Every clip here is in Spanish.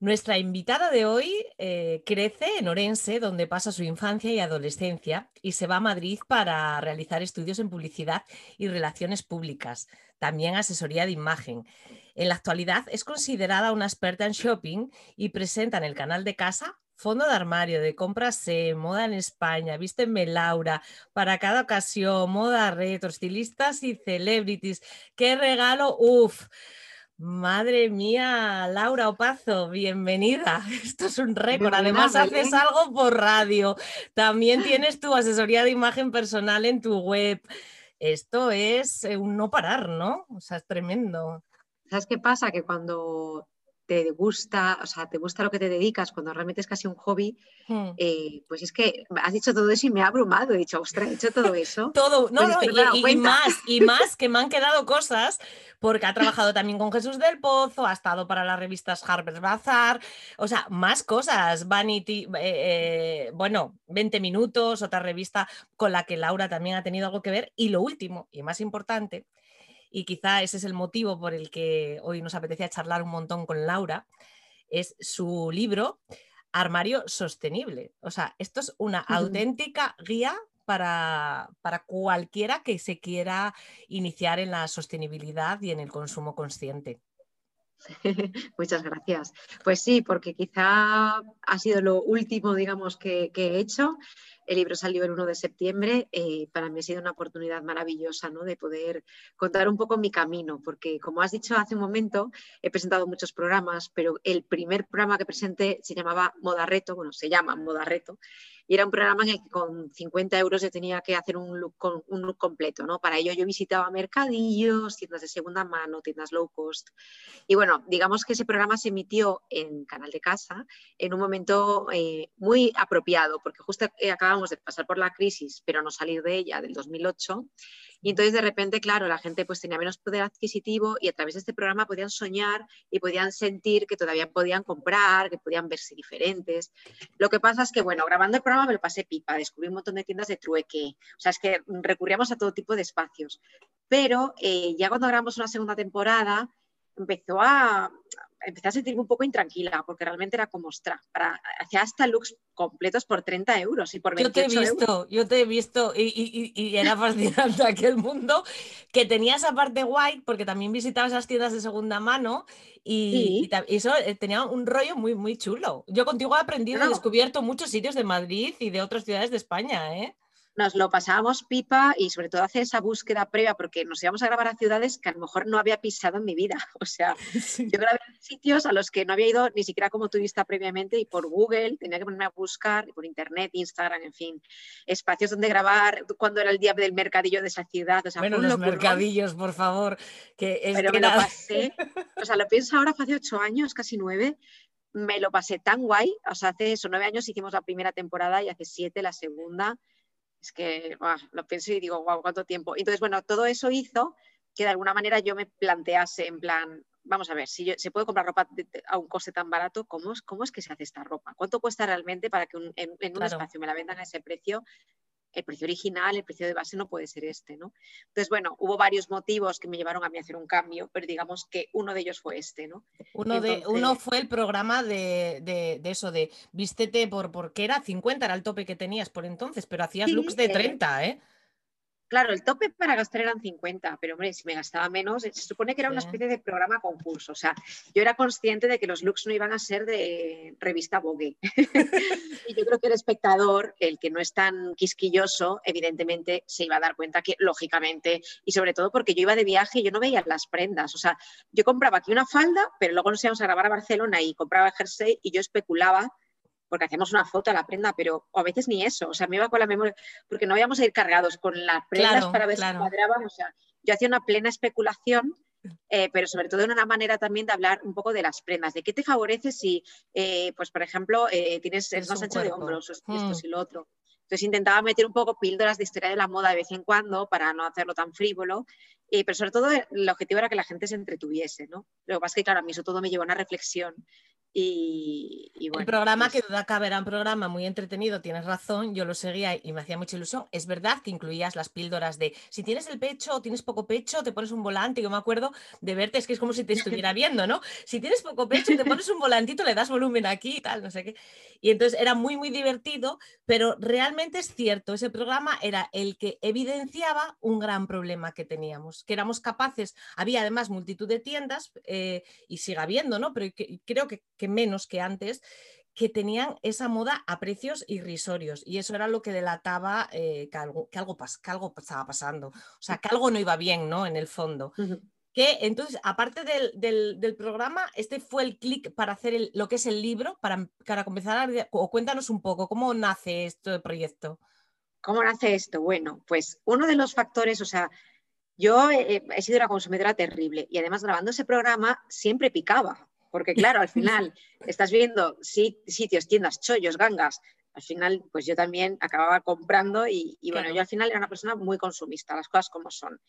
Nuestra invitada de hoy eh, crece en Orense, donde pasa su infancia y adolescencia, y se va a Madrid para realizar estudios en publicidad y relaciones públicas, también asesoría de imagen. En la actualidad es considerada una experta en shopping y presenta en el canal de casa fondo de armario, de compras moda en España, vísteme Laura, para cada ocasión, moda retro, estilistas y celebrities. ¡Qué regalo! ¡Uf! Madre mía, Laura Opazo, bienvenida. Esto es un récord. Además, haces algo por radio. También tienes tu asesoría de imagen personal en tu web. Esto es eh, un no parar, ¿no? O sea, es tremendo. ¿Sabes qué pasa? Que cuando te gusta, o sea, te gusta lo que te dedicas, cuando realmente es casi un hobby, hmm. eh, pues es que has dicho todo eso y me ha abrumado. He dicho, ostras, he hecho todo eso. todo, no, pues no, y, más, y más que me han quedado cosas, porque ha trabajado también con Jesús del Pozo, ha estado para las revistas Harper's Bazaar, o sea, más cosas. Vanity, eh, eh, bueno, 20 minutos, otra revista con la que Laura también ha tenido algo que ver. Y lo último, y más importante, y quizá ese es el motivo por el que hoy nos apetecía charlar un montón con Laura, es su libro Armario Sostenible. O sea, esto es una auténtica guía para, para, cualquiera que se quiera iniciar en la sostenibilidad y en el consumo consciente. Muchas gracias. Pues sí, porque quizá ha sido lo último, digamos, que, que he hecho el libro salió el 1 de septiembre. Eh, para mí ha sido una oportunidad maravillosa ¿no? de poder contar un poco mi camino, porque como has dicho hace un momento, he presentado muchos programas, pero el primer programa que presenté se llamaba Moda Reto, bueno, se llama Moda Reto, y era un programa en el que con 50 euros yo tenía que hacer un look, un look completo, ¿no? Para ello yo visitaba mercadillos, tiendas de segunda mano, tiendas low cost. Y bueno, digamos que ese programa se emitió en Canal de Casa en un momento eh, muy apropiado, porque justo eh, de pasar por la crisis, pero no salir de ella, del 2008. Y entonces de repente, claro, la gente pues tenía menos poder adquisitivo y a través de este programa podían soñar y podían sentir que todavía podían comprar, que podían verse diferentes. Lo que pasa es que, bueno, grabando el programa me lo pasé pipa, descubrí un montón de tiendas de trueque, o sea, es que recurríamos a todo tipo de espacios. Pero eh, ya cuando grabamos una segunda temporada, empezó a, empecé a sentirme un poco intranquila porque realmente era como, ostra, para, hacía hasta looks completos por 30 euros y por 28 Yo te he visto, yo te he visto y, era fascinante aquel mundo que tenía esa parte guay porque también visitaba esas tiendas de segunda mano y, eso eh, tenía un rollo muy, muy chulo. Yo contigo he aprendido, he descubierto muchos sitios de Madrid y de otras ciudades de España, ¿eh? Nos lo pasábamos pipa y sobre todo hacer esa búsqueda previa porque nos íbamos a grabar a ciudades que a lo mejor no había pisado en mi vida. O sea, yo grabé en sitios a los que no había ido ni siquiera como turista previamente y por Google tenía que ponerme a buscar, y por Internet, Instagram, en fin, espacios donde grabar cuando era el día del mercadillo de esa ciudad. O sea, bueno, los mercadillos, por favor. Que Pero me lo pasé, o sea, lo pienso ahora, hace ocho años, casi nueve, me lo pasé tan guay, o sea, hace esos nueve años hicimos la primera temporada y hace siete la segunda es que lo pienso y digo, wow, cuánto tiempo. Entonces, bueno, todo eso hizo que de alguna manera yo me plantease en plan, vamos a ver, si se puede comprar ropa a un coste tan barato, ¿cómo es, cómo es que se hace esta ropa? ¿Cuánto cuesta realmente para que en, un espacio me la vendan a ese precio el precio original, el precio de base no puede ser este, ¿no? Entonces, bueno, hubo varios motivos que me llevaron a mí a hacer un cambio, pero digamos que uno de ellos fue este, ¿no? Uno, de, uno fue el programa de, de, eso, de vístete por, porque era 50, era el tope que tenías por entonces, pero hacías looks de 30, ¿eh? Claro, el tope para gastar eran 50, pero hombre, si me gastaba menos, se supone que era una especie de programa concurso. O sea, yo era consciente de que los looks no iban a ser de revista Vogue. y yo creo que el espectador, el que no es tan quisquilloso, evidentemente se iba a dar cuenta que, lógicamente, y sobre todo porque yo iba de viaje y yo no veía las prendas. O sea, yo compraba aquí una falda, pero luego nos íbamos a grabar a Barcelona y compraba el jersey y yo especulaba porque hacíamos una foto a la prenda, pero a veces ni eso, o sea, me iba con la memoria, porque no íbamos a ir cargados con las prendas para ver si cuadraban, o sea, yo hacía una plena especulación eh, pero sobre todo en una manera también de hablar un poco de las prendas, de qué te favorece si, eh, pues por ejemplo, eh, tienes es más ancho de hombros, esto mm. y lo otro. Entonces intentaba meter un poco píldoras de historia de la moda de vez en cuando para no hacerlo tan frívolo, pero sobre todo el objetivo era que la gente se entretuviese, ¿no? Lo que pasa es que, claro, a mí eso todo me llevó a una reflexión y, el programa, pues que duda cabe, era un programa muy entretenido, tienes razón, yo lo seguía y me hacía mucha ilusión. Es verdad que incluías las píldoras de si tienes el pecho o tienes poco pecho, te pones un volante. Yo me acuerdo de verte, es que es como si te estuviera viendo, ¿no? Si tienes poco pecho, te pones un volantito, le das volumen aquí y tal, no sé qué. Y entonces era muy, muy divertido, pero realmente es cierto, ese programa era el que evidenciaba un gran problema que teníamos, que éramos capaces, había además multitud de tiendas eh, y sigue habiendo, ¿no? Pero creo que que menos que antes, que tenían esa moda a precios irrisorios y eso era lo que delataba eh, que, algo, que, algo, algo, estaba pasando, o sea, que algo no iba bien, ¿no? En el fondo. Que entonces, aparte del, programa, este fue el clic para hacer lo que es el libro, para, para comenzar a... O cuéntanos un poco, ¿cómo nace este proyecto? ¿Cómo nace esto? Bueno, pues uno de los factores, o sea, yo he, he sido una consumidora terrible y además grabando ese programa siempre picaba, porque claro, al final estás viendo sitios, tiendas, chollos, gangas. Al final, pues yo también acababa comprando y, bueno, yo al final era una persona muy consumista, las cosas como son.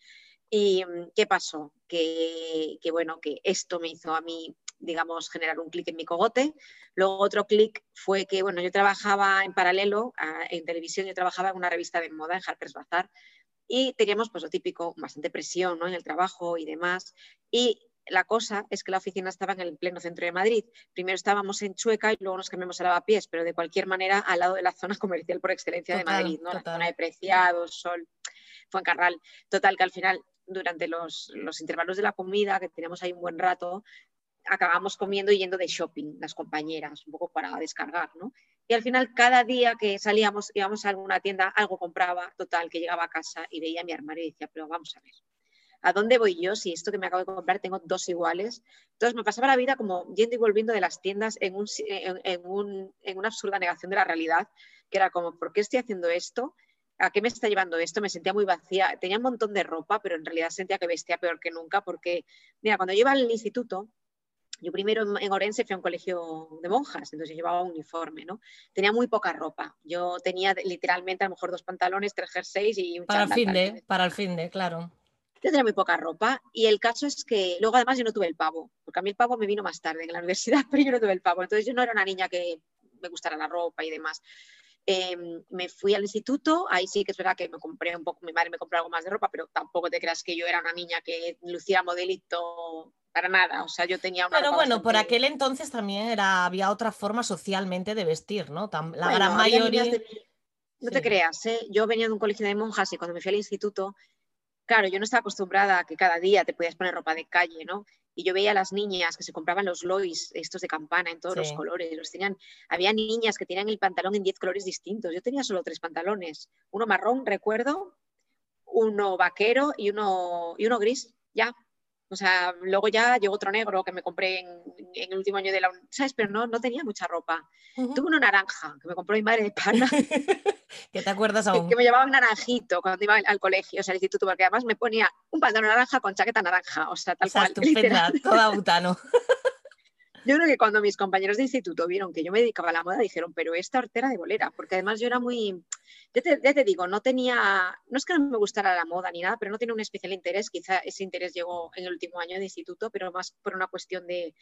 ¿Y mm, qué pasó? Que, bueno, que esto me hizo a mí, digamos, generar un clic en mi cogote. Luego otro clic fue que, bueno, yo trabajaba en paralelo en televisión, yo trabajaba en una revista de moda, en Harper's Bazaar, y teníamos pues lo típico, bastante presión ¿no? en el trabajo y demás. Y la cosa es que la oficina estaba en el pleno centro de Madrid. Primero estábamos en Chueca y luego nos cambiamos a Lavapiés, pero de cualquier manera al lado de la zona comercial por excelencia de Madrid, ¿no? La zona de Preciados, Sol, Fuencarral. Total, que al final, durante los, intervalos de la comida, que teníamos ahí un buen rato, acabamos comiendo y yendo de shopping, las compañeras, un poco para descargar, ¿no? Y al final, cada día que salíamos, íbamos a alguna tienda, algo compraba, total, que llegaba a casa y veía mi armario y decía, pero vamos a ver, ¿a dónde voy yo si esto que me acabo de comprar tengo dos iguales? Entonces me pasaba la vida como yendo y volviendo de las tiendas en, una absurda negación de la realidad, que era como, ¿por qué estoy haciendo esto? ¿A qué me está llevando esto? Me sentía muy vacía. Tenía un montón de ropa, pero en realidad sentía que vestía peor que nunca porque, mira, cuando yo iba al instituto, yo primero en Orense fui a un colegio de monjas, entonces llevaba un uniforme, ¿no? Tenía muy poca ropa. Yo tenía literalmente a lo mejor dos pantalones, tres jerseys y un Para el fin de, para el fin de, claro. Yo tenía muy poca ropa y el caso es que luego además yo no tuve el pavo, porque a mí el pavo me vino más tarde en la universidad, pero yo no tuve el pavo. Entonces yo no era una niña que me gustara la ropa y demás. Em, me fui al instituto, ahí sí que es verdad que me compré un poco, mi madre me compró algo más de ropa, pero tampoco te creas que yo era una niña que lucía modelito para nada, o sea, yo tenía una... Pero bueno, por aquel entonces también era, había otra forma socialmente de vestir, ¿no? La gran mayoría... No te creas, ¿eh? yo venía de un colegio de monjas y cuando me fui al instituto claro, yo no estaba acostumbrada a que cada día te podías poner ropa de calle, ¿no? Y yo veía a las niñas que se compraban los lois, estos de campana, en todos los colores. Los tenían, había niñas que tenían el pantalón en 10 colores distintos. Yo tenía solo tres pantalones. Uno marrón, recuerdo, uno vaquero y uno, y uno gris, ya. O sea, luego ya llegó otro negro que me compré en, el último año de la ¿sabes? Pero no, no tenía mucha ropa. Tuve uno naranja que me compró mi madre de pana. ¿Qué te acuerdas aún? Que, me llevaba un naranjito cuando iba al colegio, o sea, al instituto, porque además me ponía un pantalón naranja con chaqueta naranja, o sea, tal o sea, cual. Estupenda, toda butano. Yo creo que cuando mis compañeros de instituto vieron que yo me dedicaba a la moda, dijeron, pero esta hortera de bolera, porque además yo era muy, ya te, digo, no tenía, no es que no me gustara la moda ni nada, pero no tenía un especial interés, quizá ese interés llegó en el último año de instituto, pero más por una cuestión de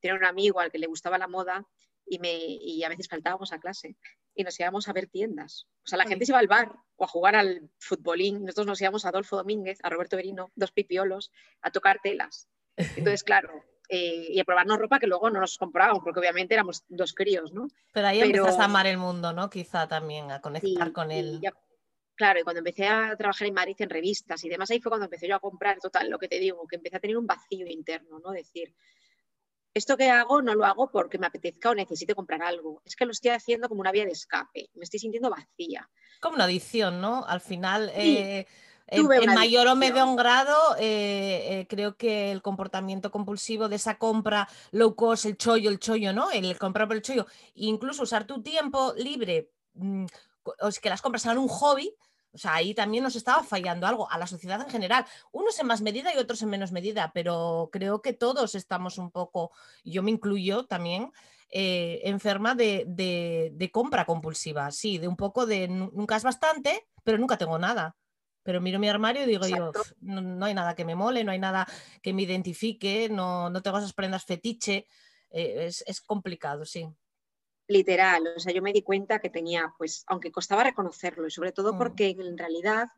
tener un amigo al que le gustaba la moda y, me, y a veces faltábamos a clase y nos íbamos a ver tiendas. O sea, la gente se iba al bar o a jugar al futbolín, nosotros nos íbamos a Adolfo Domínguez, a Roberto Berino, dos pipiolos, a tocar telas. Entonces, claro, eh, y a probarnos ropa que luego no nos comprábamos, porque obviamente éramos dos críos, ¿no? Pero ahí empezaste a amar el mundo, ¿no? Quizá también, a conectar con él. claro, y cuando empecé a trabajar en Madrid en revistas y demás, ahí fue cuando empecé yo a comprar, total, lo que te digo, que empecé a tener un vacío interno, ¿no? Decir, esto que hago no lo hago porque me apetezca o necesite comprar algo, es que lo estoy haciendo como una vía de escape, me estoy sintiendo vacía. Como una adicción, ¿no? Al final... Eh, en, mayor o menor grado, eh, eh, creo que el comportamiento compulsivo de esa compra low cost, el chollo, el chollo, ¿no? El comprar por el chollo, incluso usar tu tiempo libre, mm, o que las compras sean un hobby, O sea, ahí también nos estaba fallando algo a la sociedad en general, unos en más medida y otros en menos medida, pero creo que todos estamos un poco, yo me incluyo también, eh, enferma de, compra compulsiva, sí, de un poco de nunca es bastante, pero nunca tengo nada. Pero miro mi armario y digo yo, no, hay nada que me mole, no hay nada que me identifique, no, no tengo esas prendas fetiche, eh, es, es complicado, sí literal, o sea, yo me di cuenta que tenía, pues, aunque costaba reconocerlo, y sobre todo mm. porque en realidad,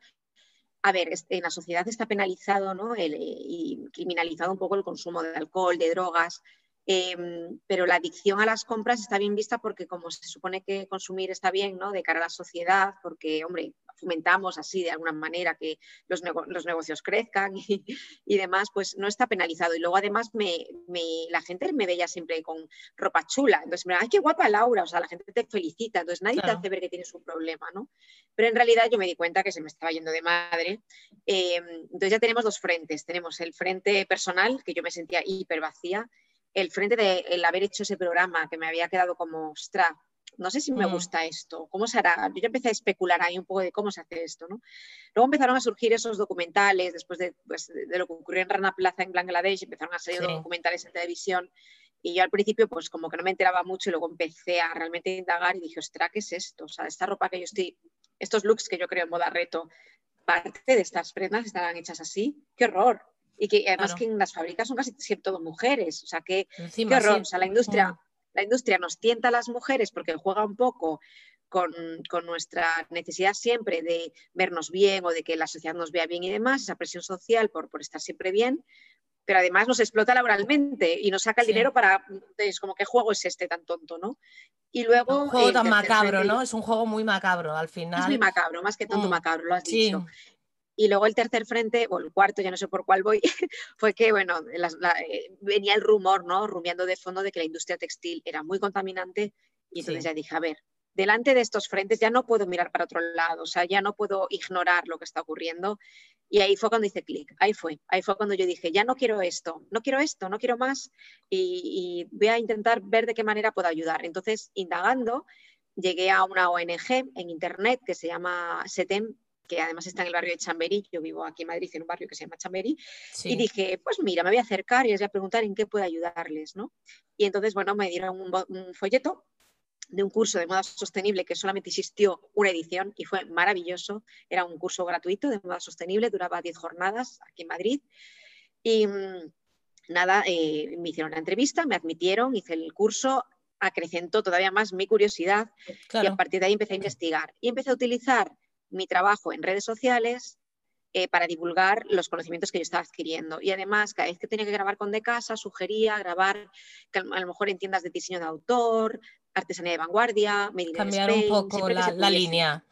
a ver, en la sociedad está penalizado ¿no? El, y criminalizado un poco el consumo de alcohol, de drogas, Em, pero la adicción a las compras está bien vista porque como se supone que consumir está bien, ¿no? De cara a la sociedad, porque, hombre, fomentamos así de alguna manera que los, negocios crezcan y, demás, pues no está penalizado. Y luego además me, la gente me veía siempre con ropa chula. Entonces me ay, qué guapa Laura, o sea, la gente te felicita, entonces nadie te hace ver que tienes un problema, ¿no? Pero en realidad yo me di cuenta que se me estaba yendo de madre. Em, entonces ya tenemos dos frentes. Tenemos el frente personal, que yo me sentía hiper vacía, el frente de el haber hecho ese programa que me había quedado como, ostra, no sé si me mm. gusta esto, ¿cómo se hará? Yo ya empecé a especular ahí un poco de cómo se hace esto, ¿no? Luego empezaron a surgir esos documentales, después de, pues, lo que ocurrió en Rana Plaza en Bangladesh, empezaron a salir documentales en televisión y yo al principio pues como que no me enteraba mucho y luego empecé a realmente indagar y dije, ostra, ¿qué es esto? O sea, esta ropa que yo estoy, estos looks que yo creo en moda reto, parte de estas prendas estarán hechas así, qué horror y que además que en las fábricas son casi siempre todo mujeres, o sea, que, qué horror, o sea, la industria, la industria nos tienta a las mujeres porque juega un poco con, con, nuestra necesidad siempre de vernos bien o de que la sociedad nos vea bien y demás, esa presión social por, por estar siempre bien, pero además nos explota laboralmente y nos saca el dinero para, es como qué juego es este tan tonto, ¿no? Y luego... Un juego tan macabro, ¿no? Es un juego muy macabro al final. Es muy macabro, más que tonto mm. macabro, lo has dicho. Y luego el tercer frente, o el cuarto, ya no sé por cuál voy, fue que, bueno, eh, venía el rumor, ¿no? Rumiando de fondo de que la industria textil era muy contaminante y entonces ya dije, a ver, delante de estos frentes ya no puedo mirar para otro lado, o sea, ya no puedo ignorar lo que está ocurriendo. Y ahí fue cuando hice clic, ahí fue, ahí fue cuando yo dije, ya no quiero esto, no quiero esto, no quiero más y, y voy a intentar ver de qué manera puedo ayudar. Entonces, indagando, llegué a una ONG en Internet que se llama SETEM, que además está en el barrio de Chamberí, yo vivo aquí en Madrid, en un barrio que se llama Chamberí, y dije, pues mira, me voy a acercar y les voy a preguntar en qué puedo ayudarles, ¿no? Y entonces, bueno, me dieron un, folleto de un curso de moda sostenible que solamente existió una edición y fue maravilloso. Era un curso gratuito de moda sostenible, duraba 10 jornadas aquí en Madrid. Y mm, nada, eh, me hicieron la entrevista, me admitieron, hice el curso, acrecentó todavía más mi curiosidad y a partir de ahí empecé a investigar. Y empecé a utilizar mi trabajo en redes sociales eh, para divulgar los conocimientos que yo estaba adquiriendo. Y además, cada vez que tenía que grabar con De Casa, sugería grabar a lo mejor en tiendas de diseño de autor, artesanía de vanguardia, Cambiar un poco la, línea.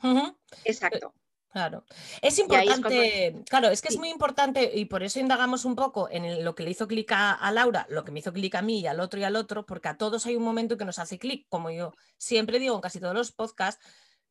Exacto. Claro. Es importante, claro, es que es muy importante y por eso indagamos un poco en lo que le hizo clic a, a, Laura, lo que me hizo clic a mí y al otro y al otro, porque a todos hay un momento que nos hace clic, como yo siempre digo en casi todos los podcasts,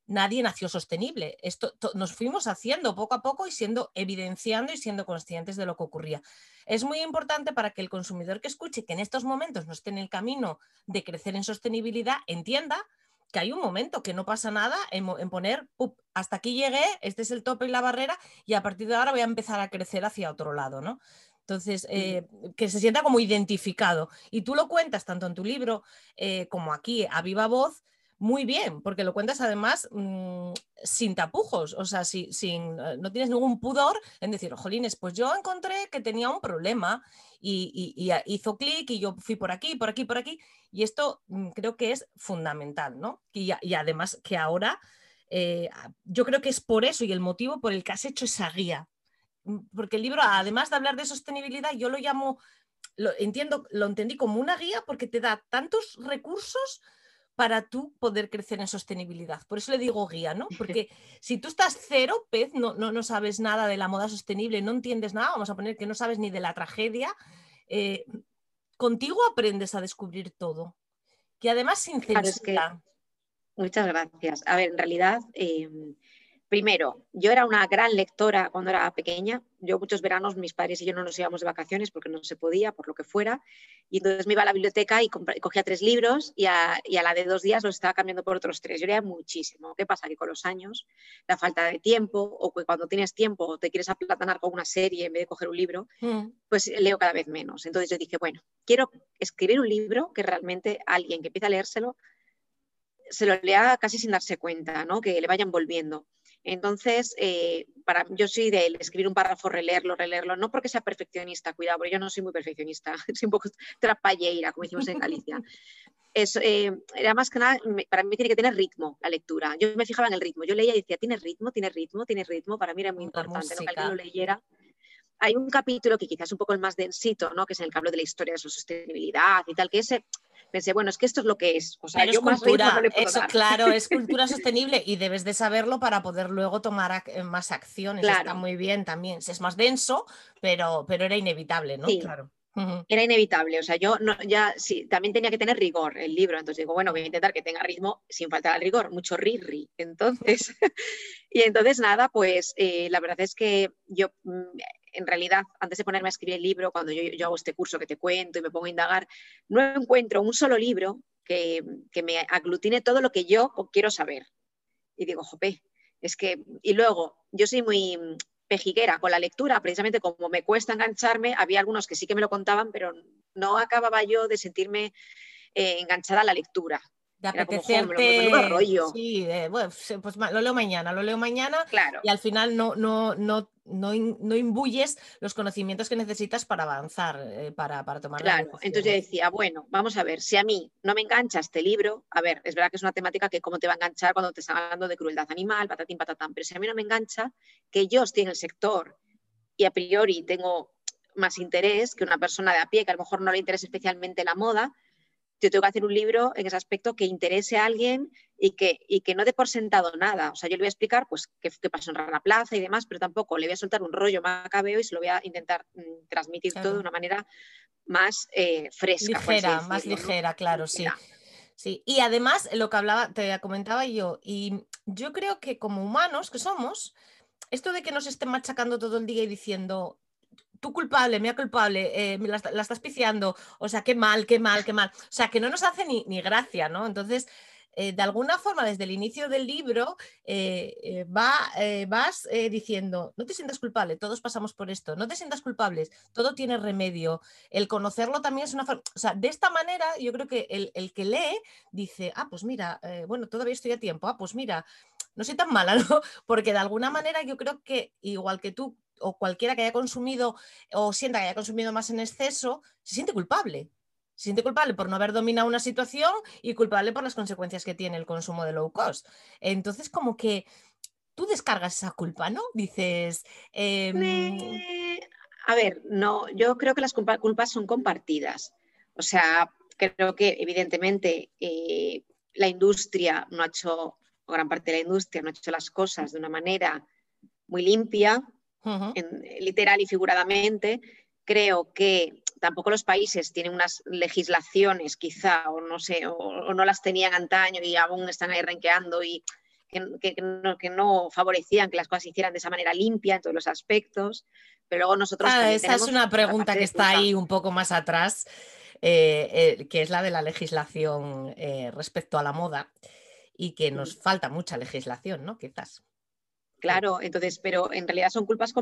nadie nació sostenible. Esto nos fuimos haciendo poco a poco y siendo evidenciando y siendo conscientes de lo que ocurría. Es muy importante para que el consumidor que escuche que en estos momentos no esté en el camino de crecer en sostenibilidad entienda que hay un momento que no pasa nada en, poner hasta aquí llegué, este es el tope y la barrera y a partir de ahora voy a empezar a crecer hacia otro lado, ¿no? Entonces, eh, que se sienta como identificado. Y tú lo cuentas tanto en tu libro eh, como aquí a viva voz, muy bien, porque lo cuentas además mm, sin tapujos, o sea, sin, eh, no tienes ningún pudor en decir, jolines, pues yo encontré que tenía un problema y, hizo clic y yo fui por aquí, por aquí, por aquí, y esto mm, creo que es fundamental, ¿no? Y, además que ahora, eh, yo creo que es por eso y el motivo por el que has hecho esa guía, mm, porque el libro, además de hablar de sostenibilidad, yo lo llamo, lo entiendo, lo entendí como una guía porque te da tantos recursos para tú poder crecer en sostenibilidad. Por eso le digo guía, ¿no? Porque si tú estás cero, pez, no, no, sabes nada de la moda sostenible, no entiendes nada, vamos a poner que no sabes ni de la tragedia, eh, contigo aprendes a descubrir todo. Que además sin Muchas gracias. A ver, en realidad, em, primero, yo era una gran lectora cuando era pequeña. Yo muchos veranos mis padres y yo no nos íbamos de vacaciones porque no se podía, por lo que fuera. Y entonces me iba a la biblioteca y cogía tres libros y a, la de dos días los estaba cambiando por otros tres. Yo leía muchísimo. ¿Qué pasa? Que con los años, la falta de tiempo o que cuando tienes tiempo o te quieres aplatanar con una serie en vez de coger un libro, mm. pues leo cada vez menos. Entonces yo dije, bueno, quiero escribir un libro que realmente alguien que empiece a leérselo se lo lea casi sin darse cuenta, ¿no? que le vayan volviendo. Entonces, eh, para, yo soy de escribir un párrafo, releerlo, releerlo, no porque sea perfeccionista, cuidado, porque yo no soy muy perfeccionista, soy un poco trapalleira, como decimos en Galicia. Es, eh, era más que nada, para mí tiene que tener ritmo la lectura. Yo me fijaba en el ritmo. Yo leía y decía, ¿tiene ritmo? ¿Tiene ritmo? ¿Tiene ritmo? Para mí era muy importante ¿no? que alguien lo leyera. Hay un capítulo que quizás es un poco el más densito, ¿no? que es el que hablo de la historia de su sostenibilidad y tal, que ese pensé, bueno, es que esto es lo que es. O sea, yo cultura, eso claro, es cultura sostenible y debes de saberlo para poder luego tomar eh, más acciones. Está muy bien también. Es más denso, pero, pero era inevitable, ¿no? Claro. Era inevitable, o sea, yo no, ya sí, también tenía que tener rigor el libro, entonces digo, bueno, voy a intentar que tenga ritmo sin faltar al rigor, mucho ri-ri. Entonces, y entonces nada, pues eh, la verdad es que yo mm, en realidad, antes de ponerme a escribir el libro, cuando yo, hago este curso que te cuento y me pongo a indagar, no encuentro un solo libro que, me aglutine todo lo que yo quiero saber. Y digo, jope, es que, y luego, yo soy muy pejiguera con la lectura, precisamente como me cuesta engancharme, había algunos que sí que me lo contaban, pero no acababa yo de sentirme eh, enganchada a la lectura de apetecerte. Sí, pues lo leo mañana, lo leo mañana claro. y al final no, no, no, no, no imbuyes los conocimientos que necesitas para avanzar, eh, para, para, tomar Claro, entonces yo decía, bueno, vamos a ver, si a mí no me engancha este libro, a ver, es verdad que es una temática que cómo te va a enganchar cuando te están hablando de crueldad animal, patatín, patatán, pero si a mí no me engancha, que yo estoy en el sector y a priori tengo más interés que una persona de a pie que a lo mejor no le interesa especialmente la moda, yo tengo que hacer un libro en ese aspecto que interese a alguien y que, y que no dé por sentado nada. O sea, yo le voy a explicar pues, qué, pasó en Rana Plaza y demás, pero tampoco le voy a soltar un rollo macabeo y se lo voy a intentar mm, transmitir todo de una manera más eh, fresca. Ligera, más ligera, claro, sí. Sí, y además lo que hablaba, te comentaba yo, y yo creo que como humanos que somos, esto de que nos estén machacando todo el día y diciendo tú culpable, mía culpable, eh, la, estás piciando, o sea, qué mal, qué mal, qué mal. O sea, que no nos hace ni, gracia, ¿no? Entonces, eh, de alguna forma, desde el inicio del libro, eh, va, vas diciendo, no te sientas culpable, todos pasamos por esto, no te sientas culpable, todo tiene remedio. El conocerlo también es una forma, o sea, de esta manera yo creo que el, el que lee dice, ah, pues mira, bueno, todavía estoy a tiempo, ah, pues mira, no soy tan mala, ¿no? Porque de alguna manera yo creo que igual que tú o cualquiera que haya consumido o sienta que haya consumido más en exceso, se siente culpable. Se siente culpable por no haber dominado una situación y culpable por las consecuencias que tiene el consumo de low cost. Entonces, como que tú descargas esa culpa, ¿no? Dices... Em, a ver, no, yo creo que las culpas son compartidas. O sea, creo que evidentemente eh, la industria no ha hecho, o gran parte de la industria no ha hecho las cosas de una manera muy limpia, literal y figuradamente. Creo que tampoco los países tienen unas legislaciones quizá, o no sé, o, no las tenían antaño y aún están ahí renqueando y que, no, favorecían que las cosas se hicieran de esa manera limpia en todos los aspectos. Pero luego nosotros... esa es una pregunta que está ahí un poco más atrás, eh, eh, que es la de la legislación eh, respecto a la moda y que nos falta mucha legislación, ¿no? Quizás. Claro, entonces, pero en realidad son culpas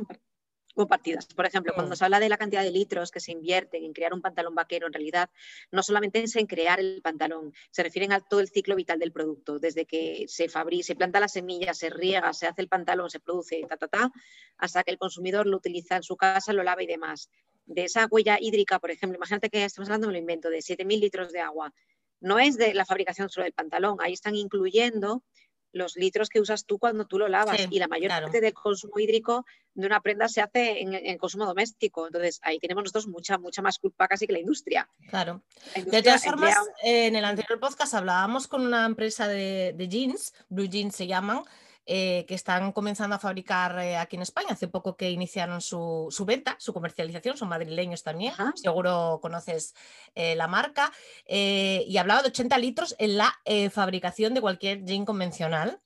compartidas. Por ejemplo, cuando mm. se habla de la cantidad de litros que se invierten en crear un pantalón vaquero, en realidad no solamente es en crear el pantalón, se refieren a todo el ciclo vital del producto, desde que se fabrica, se planta la semilla, se riega, se hace el pantalón, se produce, ta, ta, ta, hasta que el consumidor lo utiliza en su casa, lo lava y demás. De esa huella hídrica, por ejemplo, imagínate que estamos hablando, me lo invento, de 7.000 litros de agua. No es de la fabricación solo del pantalón, ahí están incluyendo los litros que usas tú cuando tú lo lavas y la mayor parte del consumo hídrico de una prenda se hace en, en, consumo doméstico. Entonces ahí tenemos nosotros mucha, mucha más culpa casi que la industria. Claro. de todas formas, en el anterior podcast hablábamos con una empresa de, de jeans, Blue Jeans se llaman, eh, que están comenzando a fabricar eh, aquí en España. Hace poco que iniciaron su, venta, su comercialización, son madrileños también, seguro conoces eh, la marca, y hablaba de 80 litros en la fabricación de cualquier gin convencional.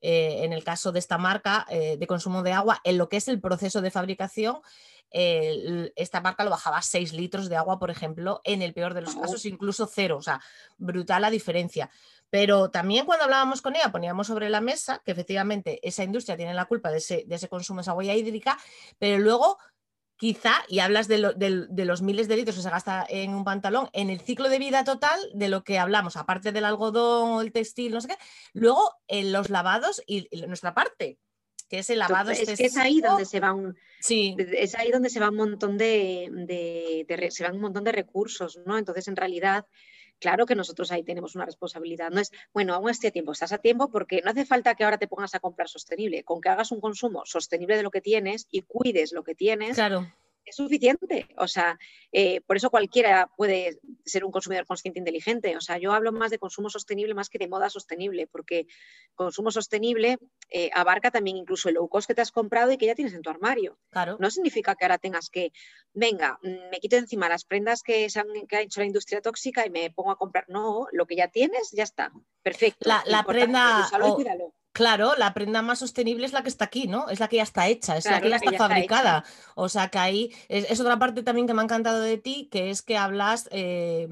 en el caso de esta marca de consumo de agua, en lo que es el proceso de fabricación, esta marca lo bajaba a 6 litros de agua, por ejemplo, en el peor de los casos, incluso cero, o sea, brutal la diferencia. Pero también cuando hablábamos con ella poníamos sobre la mesa que efectivamente esa industria tiene la culpa de ese, de ese consumo de esa huella hídrica, pero luego quizá, y hablas de, los miles de litros que se gasta en un pantalón, en el ciclo de vida total de lo que hablamos, aparte del algodón o el textil, no sé qué, luego en los lavados y, nuestra parte, que es el lavado es que es ahí donde se va un sí. es ahí donde se va un montón de, se van un montón de recursos no entonces en realidad claro que nosotros ahí tenemos una responsabilidad. No es, bueno, aún estoy a tiempo, estás a tiempo porque no hace falta que ahora te pongas a comprar sostenible, con que hagas un consumo sostenible de lo que tienes y cuides lo que tienes. Claro es suficiente. O sea, eh, por eso cualquiera puede ser un consumidor consciente e inteligente. O sea, yo hablo más de consumo sostenible más que de moda sostenible, porque consumo sostenible eh, abarca también incluso el low cost que te has comprado y que ya tienes en tu armario. Claro. No significa que ahora tengas que, venga, mm, me quito encima las prendas que, se han, que ha hecho la industria tóxica y me pongo a comprar. No, lo que ya tienes, ya está. Perfecto. La, prenda. Claro, la prenda más sostenible es la que está aquí, ¿no? Es la que ya está hecha, es la que ya está fabricada. o sea que ahí es, otra parte también que me ha encantado de ti, que es que hablas eh,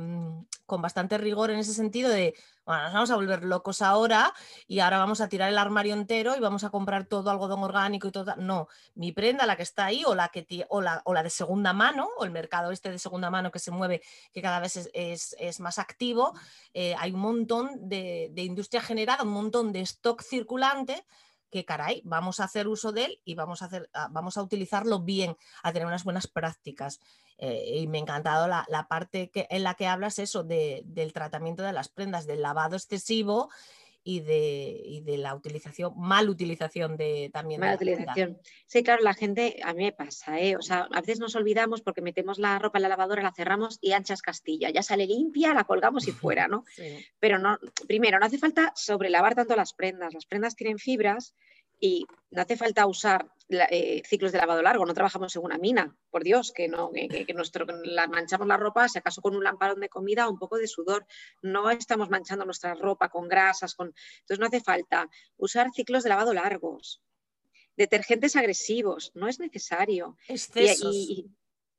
con bastante rigor en ese sentido de bueno, nos vamos a volver locos ahora y ahora vamos a tirar el armario entero y vamos a comprar todo algodón orgánico y todo. No, mi prenda, la que está ahí, o la, que o la, o la de segunda mano, o el mercado este de segunda mano que se mueve, que cada vez es, más activo, eh, hay un montón de, de industria generada, un montón de stock circulante que caray, vamos a hacer uso de él y vamos a, hacer, ah, vamos a utilizarlo bien, a tener unas buenas prácticas. Eh, y me ha encantado la, parte que, en la que hablas eso del tratamiento de las prendas, del lavado excesivo y de, de, la utilización, mal utilización de también. Mal utilización. Sí, claro, la gente, a mí me pasa, ¿eh? o sea, a veces nos olvidamos porque metemos la ropa en la lavadora, la cerramos y anchas Castilla, ya sale limpia, la colgamos y fuera, ¿no? Pero no, primero, no hace falta sobrelavar tanto las prendas, las prendas tienen fibras y no hace falta usar eh, ciclos de lavado largo, no trabajamos en una mina, por Dios, que no, que, nuestro, la manchamos la ropa, si acaso con un lamparón de comida o un poco de sudor, no estamos manchando nuestra ropa con grasas, con... entonces no hace falta usar ciclos de lavado largos, detergentes agresivos, no es necesario. Y,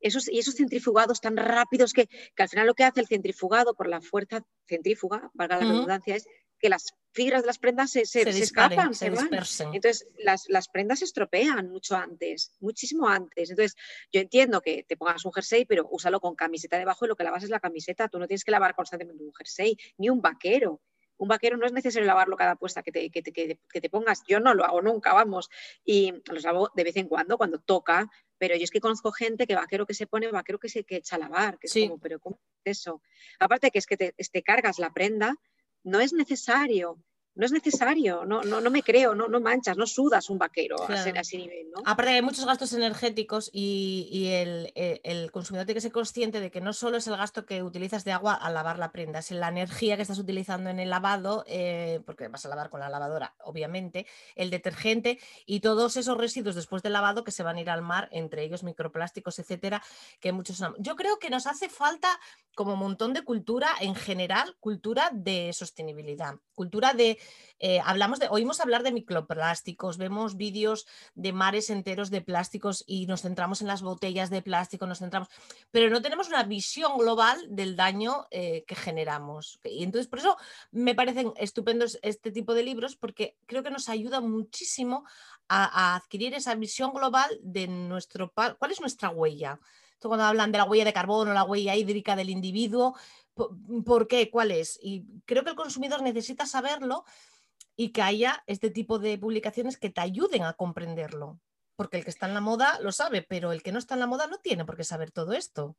esos, y esos centrifugados tan rápidos que, al final lo que hace el centrifugado por la fuerza centrífuga, valga la redundancia, es que las fibras de las prendas se, escapan, se, van. Entonces, las, prendas se estropean mucho antes, muchísimo antes. Entonces, yo entiendo que te pongas un jersey, pero úsalo con camiseta debajo y lo que lavas es la camiseta. Tú no tienes que lavar constantemente un jersey, ni un vaquero. Un vaquero no es necesario lavarlo cada puesta que te, que te, pongas. Yo no lo hago nunca, vamos. Y los lavo de vez en cuando, cuando toca. Pero yo es que conozco gente que vaquero que se pone, vaquero que se que echa a lavar. Que es como, pero ¿cómo es eso? Aparte que es que te cargas la prenda no es necesario. No es necesario, no, no, no me creo, no, no manchas, no sudas un vaquero a, ese, nivel. ¿no? Aparte hay muchos gastos energéticos y, el, consumidor tiene que ser consciente de que no solo es el gasto que utilizas de agua al lavar la prenda, es la energía que estás utilizando en el lavado, eh, porque vas a lavar con la lavadora, obviamente, el detergente y todos esos residuos después del lavado que se van a ir al mar, entre ellos microplásticos, etcétera, que muchos... Yo creo que nos hace falta como un montón de cultura en general, cultura de sostenibilidad, cultura de, eh, hablamos de, oímos hablar de microplásticos, vemos vídeos de mares enteros de plásticos y nos centramos en las botellas de plástico, nos centramos, pero no tenemos una visión global del daño eh, que generamos. Y entonces por eso me parecen estupendos este tipo de libros porque creo que nos ayuda muchísimo a, a adquirir esa visión global de nuestro, cuál es nuestra huella cuando hablan de la huella de carbono, la huella hídrica del individuo, ¿por qué? ¿Cuál es? Y creo que el consumidor necesita saberlo y que haya este tipo de publicaciones que te ayuden a comprenderlo. Porque el que está en la moda lo sabe, pero el que no está en la moda no tiene por qué saber todo esto.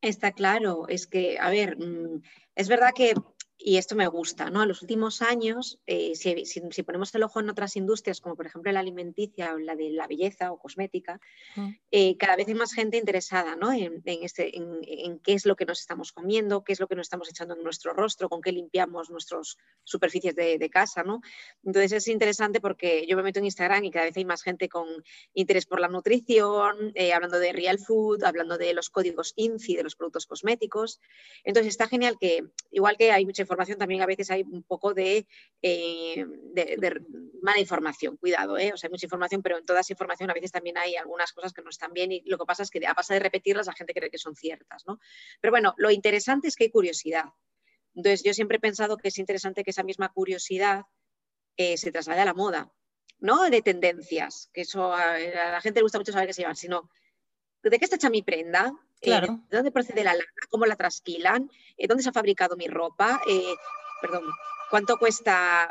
Está claro, es que, a ver, mm, es verdad que y esto me gusta, ¿no? En los últimos años, eh, si, ponemos el ojo en otras industrias, como por ejemplo la alimenticia o la de la belleza o cosmética, mm. eh, cada vez hay más gente interesada ¿no? en, este, en, qué es lo que nos estamos comiendo, qué es lo que nos estamos echando en nuestro rostro, con qué limpiamos nuestras superficies de, casa, ¿no? Entonces es interesante porque yo me meto en Instagram y cada vez hay más gente con interés por la nutrición, eh, hablando de real food, hablando de los códigos INCI de los productos cosméticos. Entonces está genial que, igual que hay mucha información también a veces hay un poco de, eh, mala información, cuidado, ¿eh? o sea, hay mucha información, pero en toda esa información a veces también hay algunas cosas que no están bien y lo que pasa es que a base de repetirlas la gente cree que son ciertas, ¿no? Pero bueno, lo interesante es que hay curiosidad. Entonces, yo siempre he pensado que es interesante que esa misma curiosidad eh, se traslade a la moda, ¿no? De tendencias, que eso a, la gente le gusta mucho saber qué se llevan, sino ¿de qué está hecha mi prenda? Eh. ¿De dónde procede la lana? ¿Cómo la trasquilan? Eh, ¿Dónde se ha fabricado mi ropa? perdón, ¿cuánto cuesta?